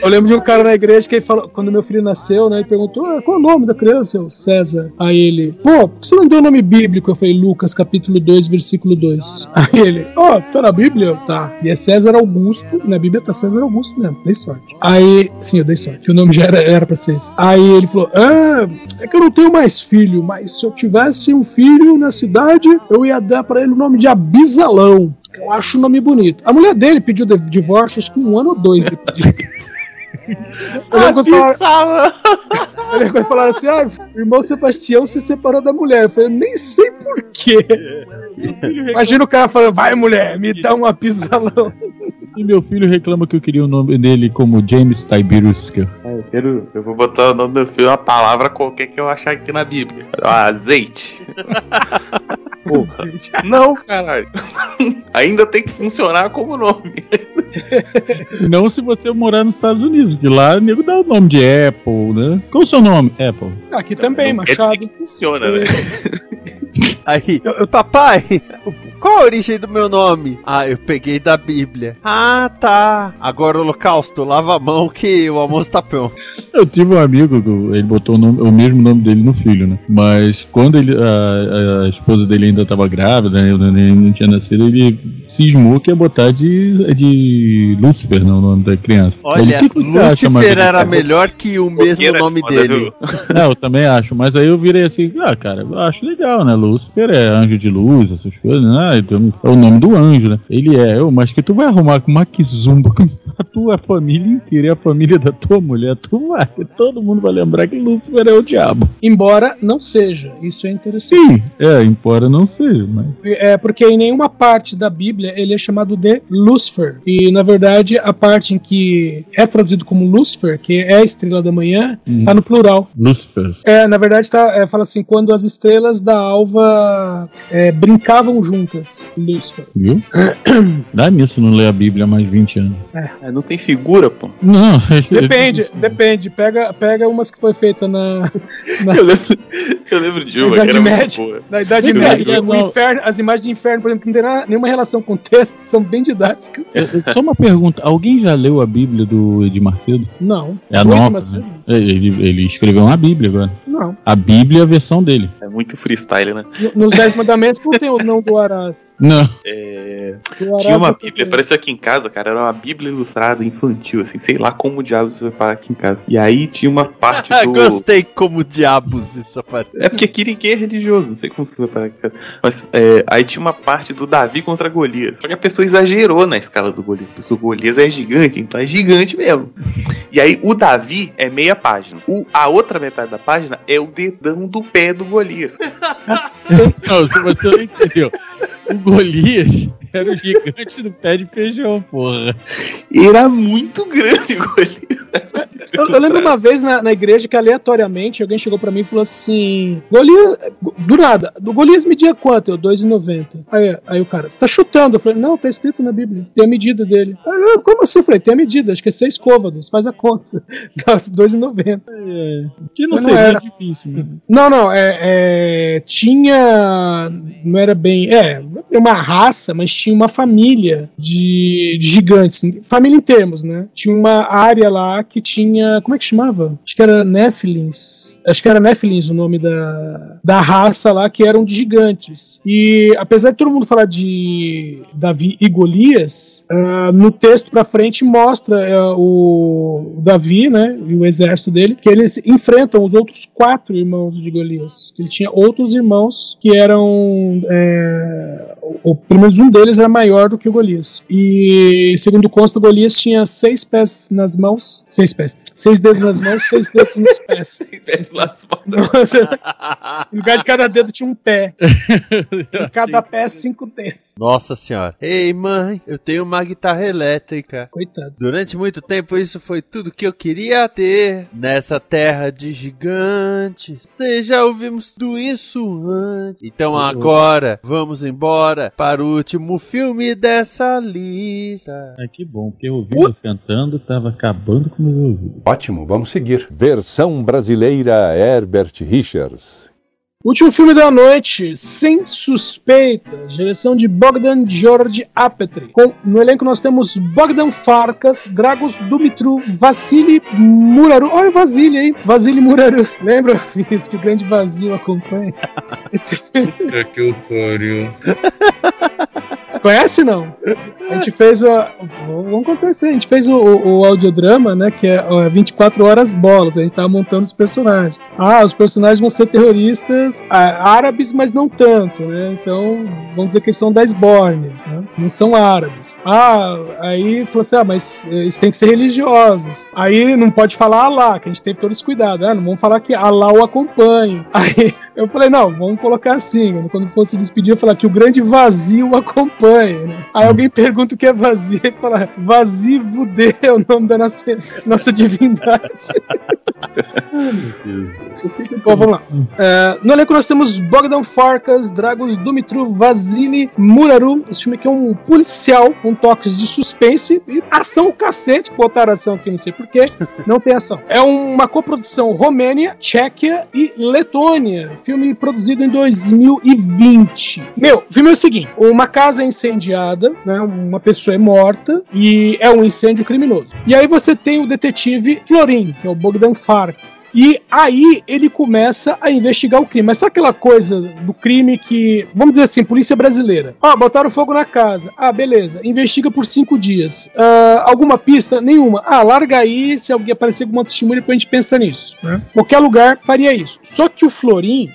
Eu lembro de um cara na igreja que ele falou, quando meu filho nasceu, né? Ele perguntou: ah, qual é o nome da criança? Eu, César. Aí ele, pô, por que você não deu nome bíblico? Eu falei, Lucas, capítulo 2, versículo 2. Aí ele, ó, tá na Bíblia? Tá. E é César Augusto, na Bíblia tá César Augusto mesmo, dei sorte. Aí, sim, eu dei sorte, o nome já era, era pra ser esse. Aí ele falou: ah, é que eu não tenho mais filho, mas se eu tivesse um filho na cidade, eu ia dar pra ele o nome de Abisalão. Eu acho o nome bonito. A mulher dele pediu divórcio, acho que um ano ou dois depois disso. Eu lembro, quando falaram, eu lembro quando falaram assim: ah, o irmão Sebastião se separou da mulher. Eu falei, nem sei porquê. Imagina o cara falando, vai mulher, me dá um apisalão. E meu filho reclama que eu queria o nome dele como James Tiberius. eu- quero, eu vou botar o nome do meu filho, uma palavra qualquer que eu achar aqui na Bíblia. Ah, azeite. Porra. Não, caralho. Ainda tem que funcionar como nome. Não se você morar nos Estados Unidos, que lá o nego dá o nome de Apple, né? Qual o seu nome? Apple. Aqui também, Não quer dizer Machado. que funciona, né? Aí, papai, qual a origem do meu nome? Ah, eu peguei da Bíblia. Ah, tá. Agora o holocausto, lava a mão que o almoço tá pronto. Eu tive um amigo, que ele botou o, nome- o mesmo nome dele no filho, né? Mas quando ele, a, a esposa dele ainda estava grávida, né? neném não tinha nascido, ele cismou que ia botar de, de Lúcifer, não, o nome da criança. Olha, Ele, "O que que você acha, Lúcifer Margarida?" era melhor que o mesmo nome dele. É, eu também acho, mas aí eu virei assim, ah, cara, eu acho legal, né? Lúcifer é anjo de luz, essas coisas, né? Ah, então, é o nome do anjo, né? Ele é, eu, mas que tu vai arrumar com Makizumba com a tua família inteira e a família da tua mulher, tu vai todo mundo vai lembrar que Lúcifer é o diabo. Embora não seja. Isso é interessante. Sim, é, embora não seja, mas. É porque em nenhuma parte da Bíblia ele é chamado de Lúcifer. E na verdade a parte em que é traduzido como Lúcifer, que é a estrela da manhã, Hum. tá no plural. Lúcifer. É, na verdade tá, é, fala assim, quando as estrelas da alva é, brincavam juntas. Lúcifer. Viu? Dá nisso não ler a Bíblia há mais de 20 anos. É, não tem figura, pô. Não, Depende, depende. Pega, pega umas que foi feita na, Eu lembro, eu lembro de uma que Idade era muito Média. boa. na Idade Depende, Média. é, O não. inferno, as imagens de inferno, por exemplo, que não tem nada- nenhuma relação com o texto, são bem didáticas. É, é, Só uma pergunta: alguém já leu a Bíblia do Edir Macedo? Não. É a nova. né? É, Ele, ele escreveu uma Bíblia agora. Não. A Bíblia é a versão dele. É muito freestyle, né? No- Nos Dez Mandamentos não tem o não do Arás. Não. É, Tinha uma. Bíblia, apareceu aqui em casa, cara, era uma Bíblia ilustrada infantil, assim, sei lá como diabos você vai parar aqui em casa. E aí tinha uma parte do. Gostei como diabos isso aparece. É porque aqui ninguém é religioso, não sei como você vai parar aqui em casa. Mas é, aí tinha uma parte do Davi contra Golias. Só que a pessoa exagerou na escala do Golias. A pessoa Golias é gigante, então é gigante mesmo. E aí o Davi é meia página. O, a outra metade da página é o dedão do pé do Golias. Não, se você não entendeu. O Golias era o gigante do pé de feijão, porra. Era muito grande o Golias. Eu, eu lembro uma vez na, na igreja que aleatoriamente alguém chegou pra mim e falou assim: Golias, do nada, do Golias media quanto? Eu, 2,90. Aí, aí o cara, você tá chutando? Eu falei, não, tá escrito na Bíblia, tem a medida dele. Aí, eu, como assim? Eu falei, tem a medida, acho que é 6 côvados, faz a conta. Dá 2,90. Que não Mas não seria era. difícil, né? Não, não, é, é, tinha. Não era bem. É, uma raça, mas tinha uma família de, de gigantes. Família em termos, né? Tinha uma área lá que tinha. Como é que chamava? Acho que era Nephilims. Acho que era Nephilims o nome da, da raça lá, que eram de gigantes. E apesar de todo mundo falar de Davi e Golias, ah, no texto pra frente mostra ah, o Davi, né? E o exército dele, que eles enfrentam os outros quatro irmãos de Golias. Ele tinha outros irmãos que eram. é, o, pelo menos um deles era maior do que o Golias. E segundo consta, o Golias tinha seis pés nas mãos. Seis pés. Seis dedos nas mãos, seis dedos nos pés. no lugar de cada dedo tinha um pé. Em cada pé, cinco dedos. Nossa senhora. Ei, mãe, eu tenho uma guitarra elétrica. Coitado. Durante muito tempo isso foi tudo que eu queria ter nessa terra de gigantes. Vocês já ouvimos tudo isso antes. Então agora vamos embora para o último filme dessa lista. Ah, que bom, porque eu ouvi você cantando, tava acabando com meus ouvidos. Ótimo, vamos seguir. Versão brasileira Herbert Richards. Último filme da noite, Sem Suspeita, direção de Bogdan George Apatry. Com, no elenco nós temos Bogdan Farkas, Dragos Dumitru, Vassili Muraru. Olha o Vasily aí, Vasily Muraru. Lembra, Vinícius, que o grande vazio acompanha? Esse filme. Que eu pariu. Você conhece não? A gente fez a. Vamos isso aí. A gente fez o, o, o audiodrama, né? Que é ó, 24 horas bolas. A gente tava montando os personagens. Ah, os personagens vão ser terroristas árabes, mas não tanto, né? Então, vamos dizer que são da Esbórnia, né? Não são árabes. Ah, aí falou assim: ah, mas eles têm que ser religiosos. Aí não pode falar Alá, que a gente teve todo esse cuidado. Ah, não vamos falar que Alá o acompanha. Aí eu falei: não, vamos colocar assim. né? Quando for se despedir, eu falar que o grande vazio acompanha, né? Aí alguém pergunta o que é vazio e fala: Vazio Vudê é o nome da nossa, nossa divindade. Bom, vamos lá. É, no elenco nós temos Bogdan Farkas, Dragos Dumitru, Vasily Muraru. Esse filme aqui é um policial com toques de suspense e ação cacete. Botaram ação aqui, não sei porquê. Não tem ação. É uma coprodução Romênia, Tchequia e Letônia. Filme produzido em 2020. Meu, o filme é o seguinte: uma casa é incendiada, né, uma pessoa é morta e é um incêndio criminoso. E aí você tem o detetive Florin, que é o Bogdan Farkas. E aí ele começa a investigar o crime. Mas sabe aquela coisa do crime que, vamos dizer assim, polícia brasileira? Ó, botaram fogo na casa. Ah, beleza. Investiga por cinco dias. Ah, alguma pista? Nenhuma. Ah, larga aí. Se alguém aparecer com uma testemunha, depois a gente pensa nisso. né? Qualquer lugar faria isso. Só que o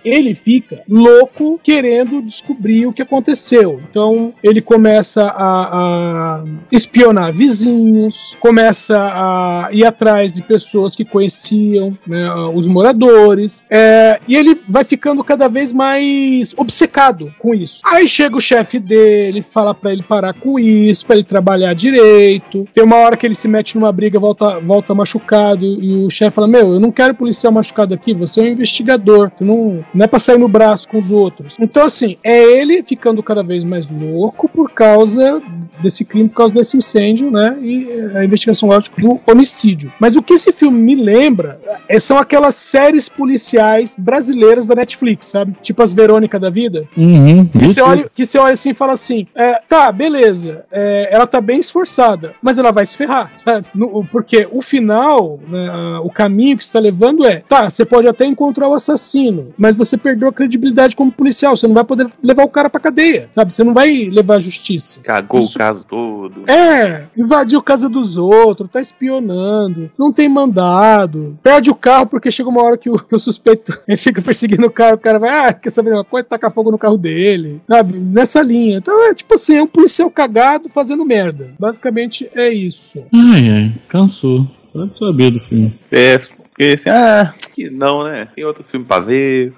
Ele fica louco querendo descobrir o que aconteceu. Então ele começa a, a espionar vizinhos, começa a ir atrás de pessoas que conheciam né, os moradores, é, e ele vai ficando cada vez mais obcecado com isso. Aí chega o chefe dele, fala para ele parar com isso, para ele trabalhar direito. Tem uma hora que ele se mete numa briga, volta, volta machucado, e o chefe fala: Meu, eu não quero policial machucado aqui, você é um investigador, você não, não é pra sair no braço com os outros. Então, assim, é ele ficando cada vez mais louco por causa desse crime, por causa desse incêndio, né? E a investigação, lógico, do homicídio. Mas o que esse filme me lembra é, são aquelas séries policiais brasileiras da Netflix, sabe? Tipo as Verônica da vida. Uhum. Que você, olha, que você olha assim e fala assim: é, tá, beleza, é, ela tá bem esforçada, mas ela vai se ferrar, sabe? No- porque o final, né, o caminho que você tá levando é: tá, você pode até encontrar o assassino, mas você perdeu a credibilidade como policial, você não vai poder levar o cara pra cadeia, sabe? Você não vai levar a justiça. Cagou Isso- o caso todo. É, invadiu casa dos outros, tá espionando, não tem mandado, perde o carro porque chega uma hora que o, que o suspeito ele fica perseguindo o cara, o cara vai, ah, quer saber uma coisa, taca fogo no carro dele, sabe? Nessa linha. Então é tipo assim, é um policial cagado fazendo merda. Basicamente é isso. Ai, ai, cansou. Pode saber do filme. É, porque assim, ah, que não, né? Tem outros filmes pra ver.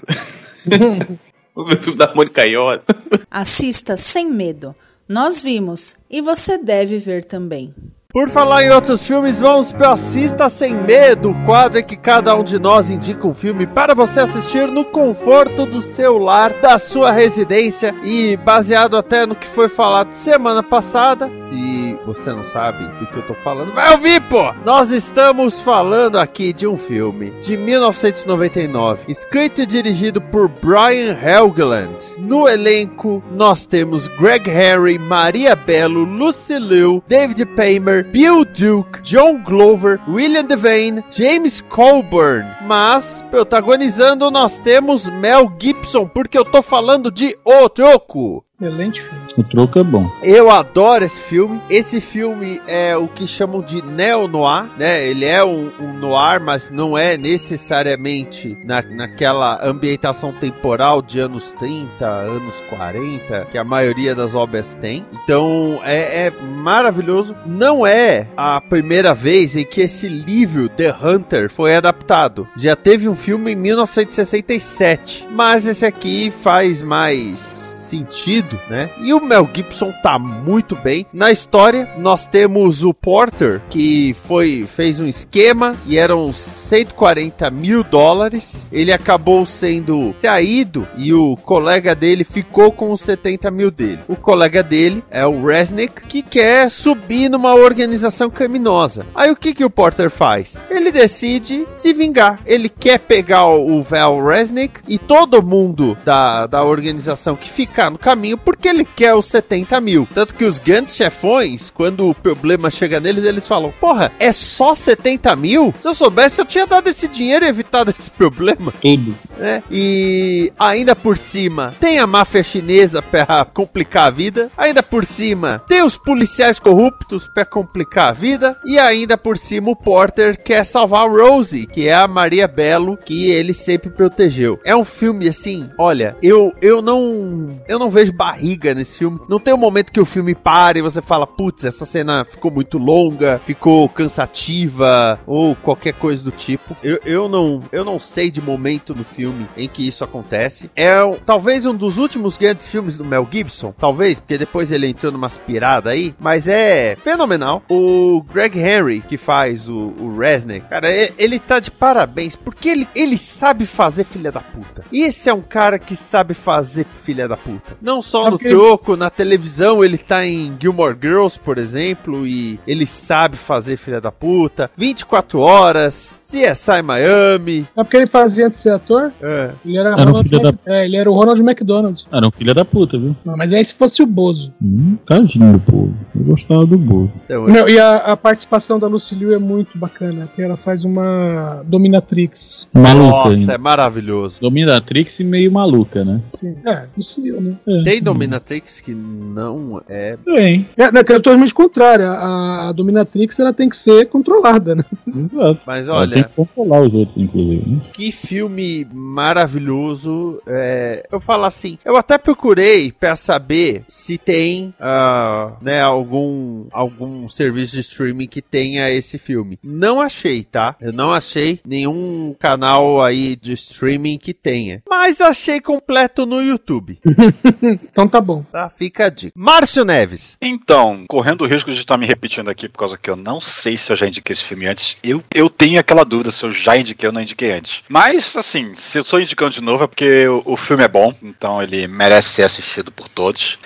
o meu filme da Mônica Iose. Assista sem medo. Nós vimos e você deve ver também. Por falar em outros filmes, vamos para Assista Sem Medo, o quadro em que cada um de nós indica um filme para você assistir no conforto do seu lar, da sua residência e baseado até no que foi falado semana passada. Se você não sabe do que eu tô falando, vai ouvir, pô! Nós estamos falando aqui de um filme de 1999, escrito e dirigido por Brian Helgeland. No elenco, nós temos Greg Harry, Maria Bello, Lucy Liu, David Paymer, Bill Duke, John Glover, William Devane, James Colburn. Mas, protagonizando, nós temos Mel Gibson, porque eu tô falando de O Troco. Excelente filme. O troco é bom. Eu adoro esse filme. Esse filme é o que chamam de neo-noir, né? Ele é um, um noir, mas não é necessariamente na, naquela ambientação temporal de anos 30, anos 40, que a maioria das obras tem. Então é, é maravilhoso. Não é a primeira vez em que esse livro, The Hunter, foi adaptado. Já teve um filme em 1967, mas esse aqui faz mais sentido, né? E o Mel Gibson tá muito bem. Na história, nós temos o Porter, que foi fez um esquema e eram 140 mil dólares. Ele acabou sendo traído e o colega dele ficou com os 70 mil dele. O colega dele é o Resnick, que quer subir numa organização criminosa. Aí o que, que o Porter faz? Ele decide se vingar. Ele quer pegar o Val Resnick e todo mundo da, da organização que ficar no caminho porque ele quer os 70 mil. Tanto que os grandes chefões, quando o problema chega neles, eles falam: Porra, é só 70 mil? Se eu soubesse, eu tinha dado esse dinheiro e evitado esse problema. Tudo. né? E ainda por cima tem a máfia chinesa pra complicar a vida. Ainda por cima tem os policiais corruptos pra complicar a vida. E ainda por cima o Porter quer salvar a Rosie, que é a Maria Bello, que ele sempre protegeu. É um filme assim, olha, eu, eu não eu não vejo barriga nesse filme. Não tem um momento que o filme para e você fala, putz, essa cena ficou muito longa, ficou cansativa ou qualquer coisa do tipo. Eu, eu não eu não sei de momento no filme em que isso acontece. É talvez um dos últimos grandes filmes do Mel Gibson, talvez, porque depois ele entrou numa aspirada aí, mas é fenomenal. O Greg Henry, que faz o, o Resnick, cara, ele tá de parabéns, porque ele, ele sabe fazer filha da puta. E esse é um cara que sabe fazer filha da puta. Não só É no porque- troco, na televisão, ele tá em Gilmore Girls, por exemplo, e ele sabe fazer filha da puta. 24 horas, CSI Miami. É porque ele fazia antes de ser ator? É. Ele era, Era um Ronald filho da- é, ele era o Ronald McDonald. Era um filho da puta, viu? Não, mas aí se fosse o Bozo. Hum, tadinho do povo. Eu gostava do Bozo. Então, Meu, e a, a participação da Lucy Liu é muito bacana, porque ela faz uma dominatrix. Maluca Nossa, ainda. é maravilhoso. Dominatrix e meio maluca, né? Sim. É, Lucy Liu, né? né? Tem Dominatrix que não é. Tem. É, que é totalmente contrário. A, a Dominatrix ela tem que ser controlada, né? Exato. Mas Ela tem olha, que controlar os outros, inclusive. né? que filme maravilhoso. É, eu falo assim, eu até procurei pra saber se tem ah, né, algum, algum serviço de streaming que tenha esse filme. Não achei, tá? Eu não achei nenhum canal aí de streaming que tenha. Mas achei completo no YouTube. Então tá bom. Tá? Fica a dica. Márcio Neves. Então, correndo o risco de estar me repetindo aqui por causa que eu não sei se eu já indiquei esse filme antes, eu, eu tenho aquela dúvida se eu já indiquei ou não indiquei antes. Mas, assim, se eu estou indicando de novo é porque o, o filme é bom, então ele merece ser assistido por todos.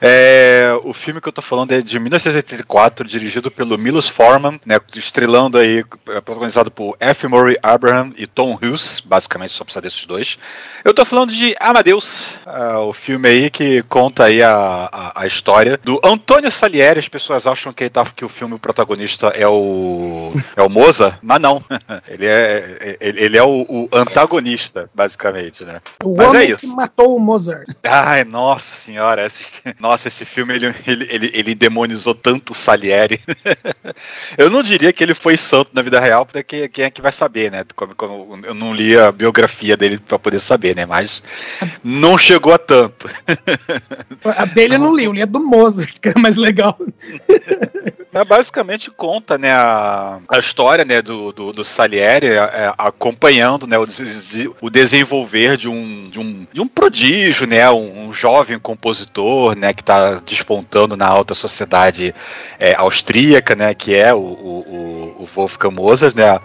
É, o filme que eu tô falando é de 1984, dirigido pelo Milos Forman, né, estrelando aí, é, protagonizado por F. Murray Abraham e Tom Hughes, basicamente só precisa desses dois. Eu tô falando de Amadeus, ah, o filme aí que conta aí a, a, a história do Antônio Salieri. As pessoas acham que, ele tá, que o filme o protagonista é o é o Mozart, mas não. Ele é, ele, ele é o, o antagonista, basicamente, né? O Mas é homem isso. que matou o Mozart. Ai, nossa senhora, esse, nossa, esse filme ele, ele, ele, ele demonizou tanto o Salieri. eu não diria que ele foi santo na vida real, porque quem é que vai saber, né? Como, como eu não li a biografia dele pra poder saber, né? Mas não chegou a tanto. A dele eu não li, eu li a do Mozart, que era mais legal. Mas basicamente conta né, a, a história né, do, do, do Salieri é, é, acompanhando né, o, o desenvolver de um, de um, de um prodígio, né, um, um jovem compositor né, que está despontando na alta sociedade é, austríaca, né, que é o, o, o- Wolfgang Mozart, né,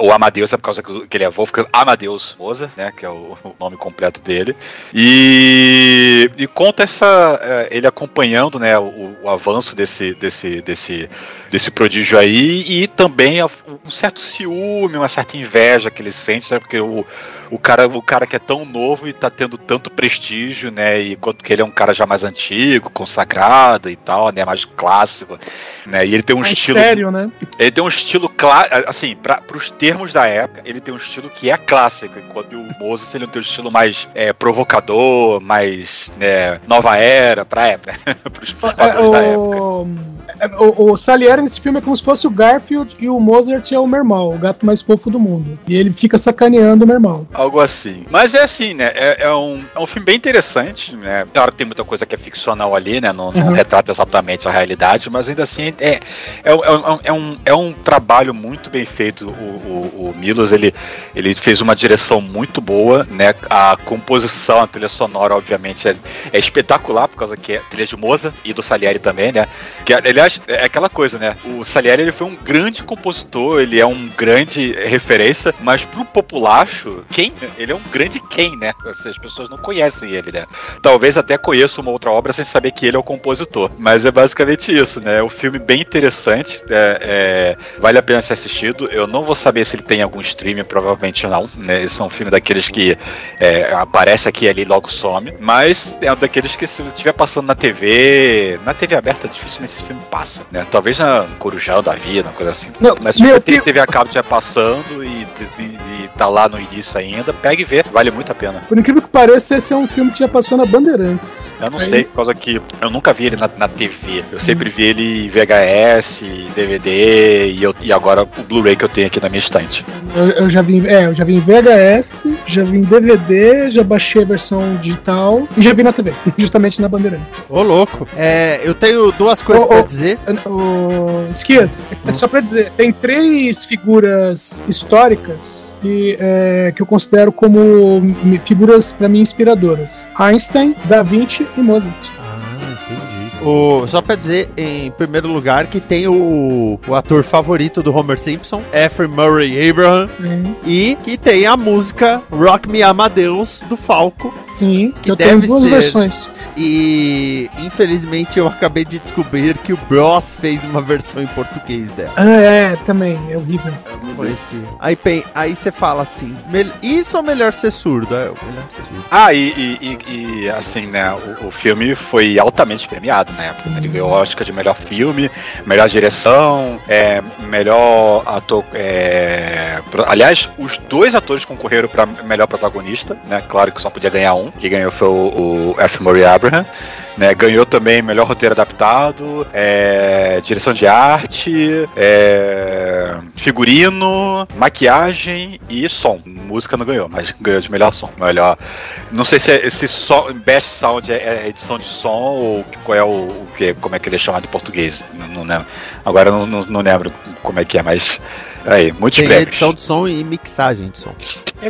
o Amadeus é por causa que ele é Wolfgang Amadeus Mozart, né, que é o, o nome completo dele, e, e conta essa é, ele acompanhando né, o, o avanço desse, desse, desse, desse prodígio aí e também um certo ciúme, uma certa inveja que ele sente, né, porque o, o cara, o cara que é tão novo e tá tendo tanto prestígio, né? E enquanto que ele é um cara já mais antigo, consagrado e tal, né? Mais clássico, né? E ele tem um Mais estilo. sério, né? Ele tem um estilo claro, assim, para os termos da época, ele tem um estilo que é clássico, enquanto o Moses ele tem um estilo mais é, provocador, mais né, nova era pra época, pros, pros É, padrões da época. O, é, o, o Salieri nesse filme é como se fosse o Garfield e o Mozart é o Mermal, o gato mais fofo do mundo. E ele fica sacaneando o Mermal. Algo assim. Mas é assim, né? É, é um, é um filme bem interessante, né? Claro que tem muita coisa que é ficcional ali, né? Não, não Uhum. retrata exatamente a realidade, mas ainda assim é, é, um- é, um- é um, é um trabalho muito bem feito. O, o, o Milos, ele, ele fez uma direção muito boa, né? A composição, a trilha sonora, obviamente, é, é espetacular, por causa que é trilha de Moza e do Salieri também, né? Que, aliás, é aquela coisa, né? O Salieri ele foi um grande compositor, ele é um grande referência, mas pro populacho, quem? Ele é um grande quem, né? Assim, As pessoas não conhecem ele, né? Talvez até conheça uma outra obra sem saber que ele é o compositor. Mas é basicamente isso, né? É um filme bem interessante, é- é, vale a pena ser assistido. Eu não vou saber se ele tem algum streaming, provavelmente não. Né? Esse é um filme daqueles que é, aparece aqui e ali logo some. Mas é um daqueles que se estiver passando na TV, na TV aberta, dificilmente esse filme passa, né? Talvez na Corujão da Vida, uma coisa assim. Não, Mas se você tem Deus. TV a cabo estiver passando e, e, e tá lá no início ainda, pega e vê, vale muito a pena. Por incrível que pareça, esse é um filme que já passou na Bandeirantes. Eu não Aí- sei, por causa que eu nunca vi ele na, na TV. Eu sempre vi ele em VHS, DVD e, eu- e agora o Blu-ray que eu tenho aqui na minha estante. Eu, eu já vi, é, eu já vi em VHS, já vi em DVD, já baixei a versão digital e já vi na TV, justamente na Bandeirantes. Ô, louco. É, eu tenho duas coisas Ô, pra ô. dizer. O Esquias, é só pra dizer, tem três figuras históricas que, é, que eu considero como figuras pra mim inspiradoras: Einstein, Da Vinci e Mozart. O, só pra dizer, em primeiro lugar, que tem o, o ator favorito do Homer Simpson, F. Murray Abraham, Uhum. e que tem a música Rock Me Amadeus do Falco. Sim, Que eu tenho deve duas ser. versões. E infelizmente eu acabei de descobrir que o Bros fez uma versão em português dela. Ah, é, também, é horrível. Conheci. Aí pen- aí você fala assim: "Mel- isso ou melhor ser surdo? É, melhor ser surdo. Ah, e, e- e- e, assim, né, o, o filme foi altamente premiado, na época. Ele ganhou Oscar de melhor filme, melhor direção, é, melhor ator. é, pro- aliás, os dois atores concorreram para melhor protagonista, né? Claro que só podia ganhar um. Quem ganhou foi o, o F. Murray Abraham. Né, ganhou também melhor roteiro adaptado, é, direção de arte, é, figurino, maquiagem e som. Música não ganhou, mas ganhou de melhor som. Melhor. Não sei se, é- se só Best Sound é, é edição de som ou qual é o, o que, como é que ele é chamado em português. Não, não lembro. Agora eu não, não, não lembro como é que é, mas aí muitos Tem prêmios. edição de som e mixagem de som.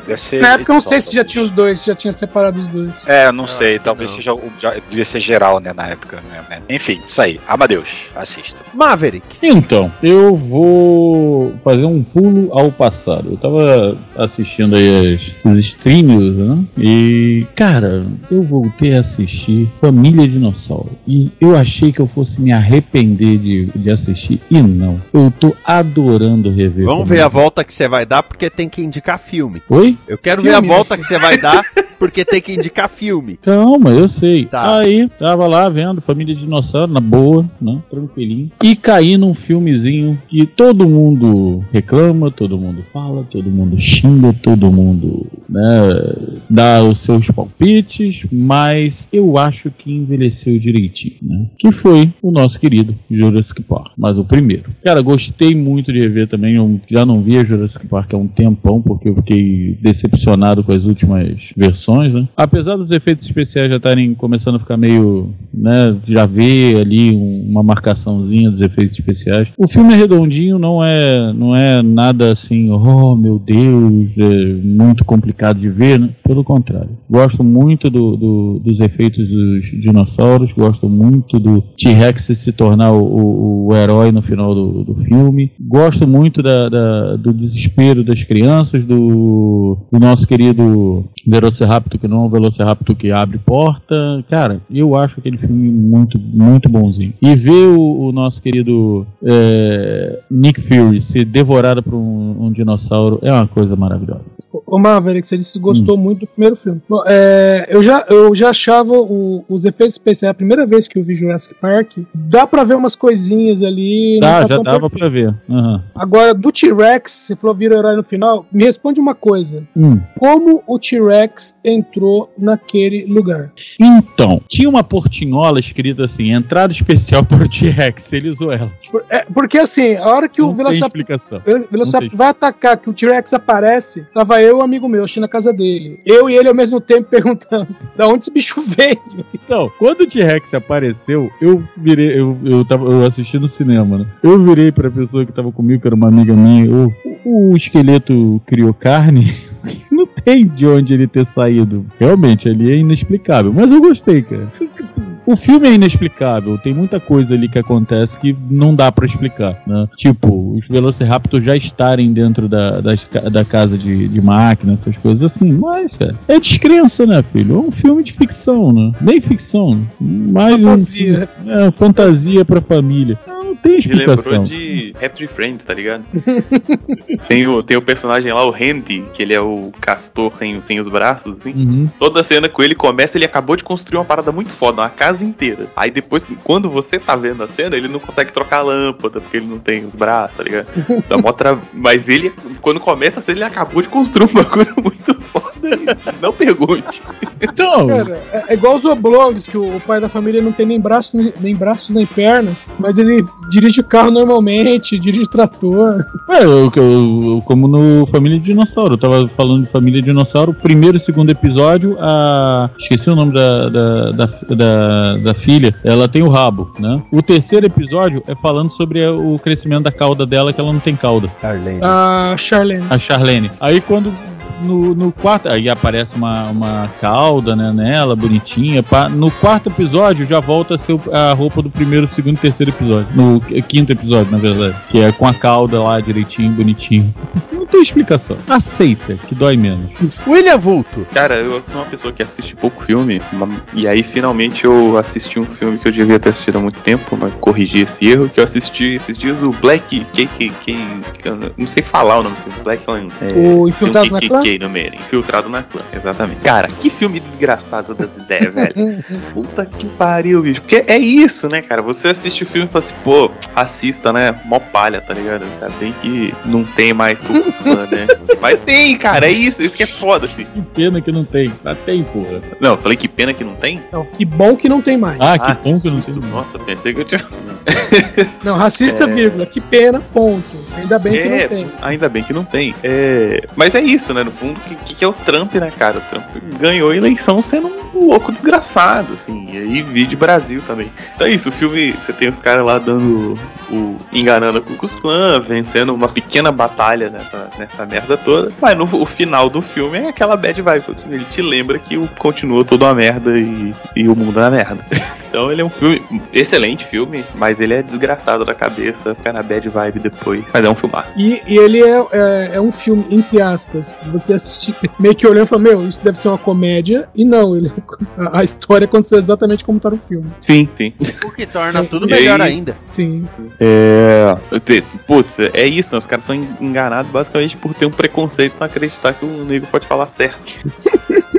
Deve ser Na época eu não sei se já tinha os dois, se já tinha separado os dois. É, não sei, talvez seja o- já devia ser geral, né, na época. né? Enfim, isso aí. Amadeus, assista. Maverick. Então, eu vou fazer um pulo ao passado. Eu tava assistindo aí as, os streams, né? E, cara, eu voltei a assistir Família Dinossauro. E eu achei que eu fosse me arrepender de, de assistir. E não. Eu tô adorando rever. Vamos ver a volta que você vai dar porque tem que indicar filme. Oi? Eu quero Filme, ver a volta que você vai dar porque tem que indicar filme. Calma, eu sei. Tá. Aí, tava lá vendo Família Dinossauro, na boa, né? Tranquilinho. E caí num filmezinho que todo mundo reclama, todo mundo fala, todo mundo xinga, todo mundo, né? Dá os seus palpites, mas eu acho que envelheceu direitinho, né? Que foi o nosso querido Jurassic Park, mas o primeiro. Cara, gostei muito de rever também. Eu já não via Jurassic Park há um tempão, porque eu fiquei decepcionado com as últimas versões, né? Apesar dos efeitos especiais já estarem começando a ficar meio, né? Já vê ali um- uma marcaçãozinha dos efeitos especiais. O filme é redondinho, não é, não é nada assim, oh meu Deus, é muito complicado de ver, né? Pelo contrário. Gosto muito do, do- dos efeitos dos dinossauros, gosto muito do T-Rex se tornar o, o- o herói no final do, do filme. Gosto muito da- da- do desespero das crianças, do, do nosso querido Velociraptor, que não Velociraptor que abre porta. Cara, eu acho aquele filme muito, muito bonzinho. E ver o, o nosso querido é, Nick Fury ser devorado por um, um dinossauro é uma coisa maravilhosa. Ô Maverick, você disse que gostou muito do primeiro filme. Bom, é, eu, já, eu já achava o- os efeitos especiais, a primeira vez que eu vi Jurassic Park, dá pra ver umas coisinhas ali. não Tá, já dava perfeito. pra ver. Aham. Agora, do T-Rex, você falou vira herói no final, me responde uma coisa. Hum. Como o T-Rex entrou naquele lugar? Então, tinha uma portinhola escrita assim: entrada especial para o T-Rex. Ele usou ela. Por- é, porque assim, a hora que o Não Velociraptor, o Velociraptor tem. vai atacar, que o T-Rex aparece, tava eu e um amigo meu, assistindo na casa dele. Eu e ele ao mesmo tempo perguntando: da onde esse bicho veio? Então, quando o T-Rex apareceu, eu virei, eu, eu, tava, eu assisti no cinema, né? Eu virei pra pessoa que tava comigo, que era uma amiga minha, o, o esqueleto criou carne. Não tem de onde ele ter saído. Realmente, ali é inexplicável. Mas eu gostei, cara. O filme é inexplicável, tem muita coisa ali que acontece que não dá pra explicar, né? Tipo, os Velociraptors já estarem dentro da, ca- da casa de, de máquina, essas coisas assim, mas é, é descrença, né, filho? É um filme de ficção, né? Nem ficção, mas Fantasia. é fantasia pra família. Tem Me lembrou explicação. de Happy Friends, tá ligado? tem, o, tem o personagem lá, o Randy, que ele é o castor sem, sem os braços, assim. Uhum. Toda cena com ele começa, ele acabou de construir uma parada muito foda, uma casa inteira. Aí depois, quando você tá vendo a cena, ele não consegue trocar a lâmpada, porque ele não tem os braços, tá ligado? Dá mó tra- Mas ele, quando começa a cena, ele acabou de construir um bagulho muito foda. Não pergunte. Então, Cara, é, é igual os oblongs, que o, o pai da família não tem nem braços, nem, braços nem pernas, mas ele dirige o carro normalmente, dirige trator. É, eu, eu- eu- como no Família Dinossauro, eu tava falando de Família Dinossauro, primeiro e segundo episódio, a. Esqueci o nome da, da, da, da, da filha, ela tem o rabo, né? O terceiro episódio é falando sobre o crescimento da cauda dela, que ela não tem cauda, Arlene. A Charlene. a Charlene. Aí quando. No, no quarto. Aí aparece uma, uma cauda né, nela, bonitinha. pá. No quarto episódio já volta a ser a roupa do primeiro, segundo e terceiro episódio. No quinto episódio, na verdade. Que é com a cauda lá direitinho, bonitinho. Não tem explicação. Aceita, que dói menos. William Vulto. Cara, eu sou uma pessoa que assiste pouco filme, e aí finalmente eu assisti um filme que eu devia ter assistido há muito tempo, mas corrigi esse erro, que eu assisti esses dias o Black KKK, que eu não sei falar o nome desse Black é, O Infiltrado um na. Clã? Cliquei no Meren, infiltrado na clã, exatamente. Cara, que filme desgraçado das ideias, velho. Puta que pariu, bicho. Porque é isso, né, cara? Você assiste o filme e fala assim, pô, racista, né? Mó palha, tá ligado? Tá bem que não tem mais né? Mas tem, cara, é isso. Isso que é foda, assim. Que pena que não tem. Mas tem, porra. Não, eu falei que pena que não tem? Não, que bom que não tem mais. Ah, que bom que não tem. Nossa, pensei que eu tinha. Não, racista, É. vírgula. Que pena, ponto. Ainda bem que É, não tem. Ainda bem que não tem. É, Mas é isso, né? No fundo, o que, que, é o Trump, né, cara? O Trump ganhou a eleição sendo um louco desgraçado, assim. E aí, vídeo Brasil também. Então é isso, o filme, você tem os caras lá dando o. enganando Ku Klux Klan, vencendo uma pequena batalha nessa, nessa merda toda. Mas no o final do filme é aquela bad vibe. Ele te lembra que o continua tudo uma merda e, e o mundo é uma merda. Então ele é um filme, excelente filme, mas ele é desgraçado da cabeça, fica na bad vibe depois. Mas é um filmaço. E, e ele é, é, é um filme, entre aspas, você assiste meio que olhando e fala, meu, isso deve ser uma comédia. E não, ele, a, a história aconteceu exatamente como tá no filme. Sim, sim. O que torna tudo E melhor aí- ainda. Sim. É. Putz, é isso, né? Os caras são enganados basicamente por ter um preconceito pra acreditar que o nego pode falar certo.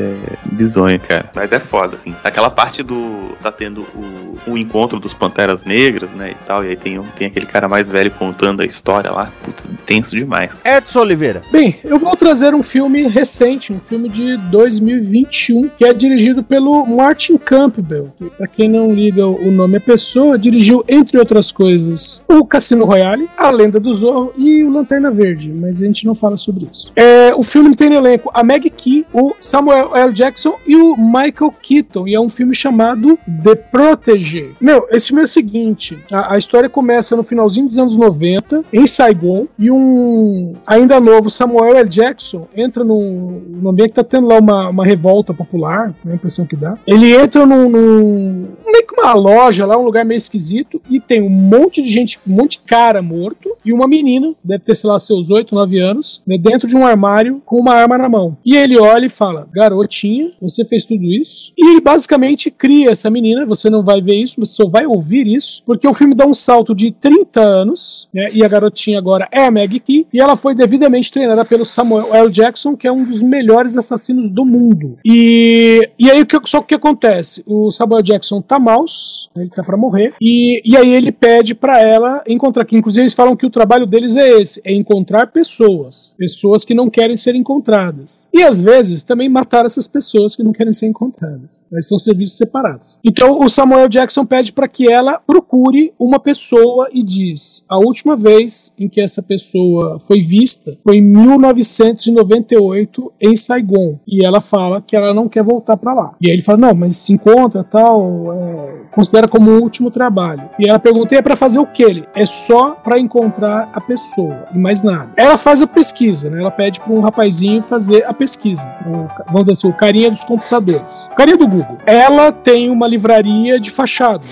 É bizonho, cara. Mas é foda, assim. Aquela parte do. Tá tendo o, o encontro dos Panteras Negras, né? E tal. E aí tem, tem aquele cara mais velho contando a história lá. Putz, tenso demais. Edson Oliveira. Bem, eu vou trazer um filme recente, um filme de 2021, que é dirigido pelo Martin Campbell. Que, pra quem não liga o nome à pessoa, dirigiu, entre outras coisas, o Cassino Royale, A Lenda do Zorro e o Lanterna Verde, mas a gente não fala sobre isso. É, o filme tem no elenco a Meg Key, o Samuel L. Jackson e o Michael Keaton, e é um filme chamado The Protege. Meu, esse filme é o seguinte: a, a história começa no finalzinho dos anos 90, em Saigon, e um ainda novo Samuel L. Jackson entra num, num ambiente que tá tendo lá uma, uma revolta popular, é a impressão que dá. Ele entra num, num meio que uma loja lá, um lugar meio esquisito, e tem um monte de gente, um monte de cara morto, e uma menina, deve ter, sei lá, seus 8, 9 anos, né, dentro de um armário com uma arma na mão. E ele olha e fala: Garotinha, você fez tudo isso? E ele basicamente cria essa menina, você não vai ver isso, você só vai ouvir isso, porque o filme dá um salto de 30 anos, né, e a garotinha agora é a Maggie Key, e ela foi devidamente treinada pelo Samuel L. Jackson, que é um dos melhores assassinos do mundo. E, e aí, só o que acontece? O Samuel Jackson tá maus, ele tá pra morrer, e, e aí ele pede pra ela encontrar, que inclusive eles falam que o trabalho deles é esse, é encontrar pessoas, pessoas que não querem ser encontradas. E às vezes também matar essas pessoas que não querem ser encontradas. Mas são serviços separados. Então o Samuel Jackson pede para que ela procure uma pessoa e diz: a última vez em que essa pessoa foi vista foi em 1998 em Saigon. E ela fala que ela não quer voltar para lá. E aí ele fala: não, mas se encontra tal, é, considera como um último trabalho. E ela pergunta: é para fazer o que? Ele é só para encontrar a pessoa e mais nada. Ela faz a pesquisa, né? Ela pede para um rapazinho fazer a pesquisa. O, vamos assim, o carinha dos computadores. O carinha do Google. Ela tem uma livraria de fachada.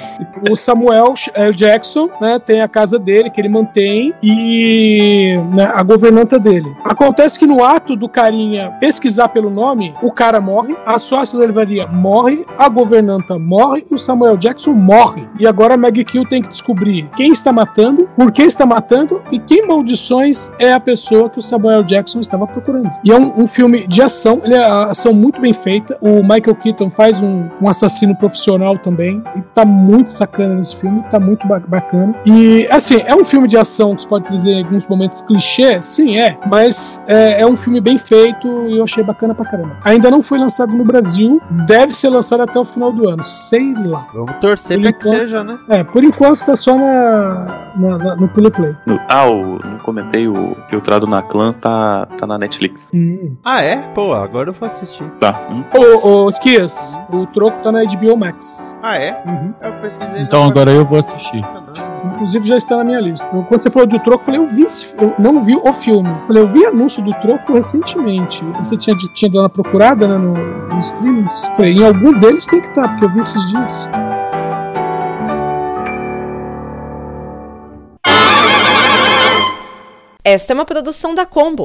O Samuel eh, Jackson, né, tem a casa dele que ele mantém e né, a governanta dele. Acontece que no ato do carinha pesquisar pelo nome, o cara morre, a sócia da livraria morre, a governanta morre o Samuel Jackson morre. E agora a Maggie Kill tem que descobrir quem está matando, por que está matando e quem maldições é a pessoa que o Samuel Jackson estava procurando. E é um, um filme de ação, ele é a ação muito bem feita. O Michael Keaton faz um, um assassino profissional também. E tá muito sacana nesse filme, tá muito ba- bacana. E assim, é um filme de ação que você pode dizer em alguns momentos clichê, sim, é, mas é, é um filme bem feito e eu achei bacana pra caramba. Ainda não foi lançado no Brasil, deve ser lançado até o final do ano, sei lá. Vamos torcer Por pra que enquanto- seja, né? É, por enquanto tá só na, na- na- no Play Play. No- ah, o, não comentei, o Filtrado na Clã tá, tá na Netflix. Ah, é? Pô, agora eu vou assistir. Tá. Hum. Ô, ô, Esquias, o troco tá na HBO Max. Ah, é? Uhum. Eu pesquisei. Então agora eu vou assistir. Inclusive já está na minha lista. Quando você falou de troco, eu falei, eu vi esse, eu não vi o filme. Eu falei, eu vi anúncio do troco recentemente. Você tinha, tinha dado uma procurada né, no, nos streamings? Falei, em algum deles tem que estar, porque eu vi esses dias. Esta é uma produção da Combo.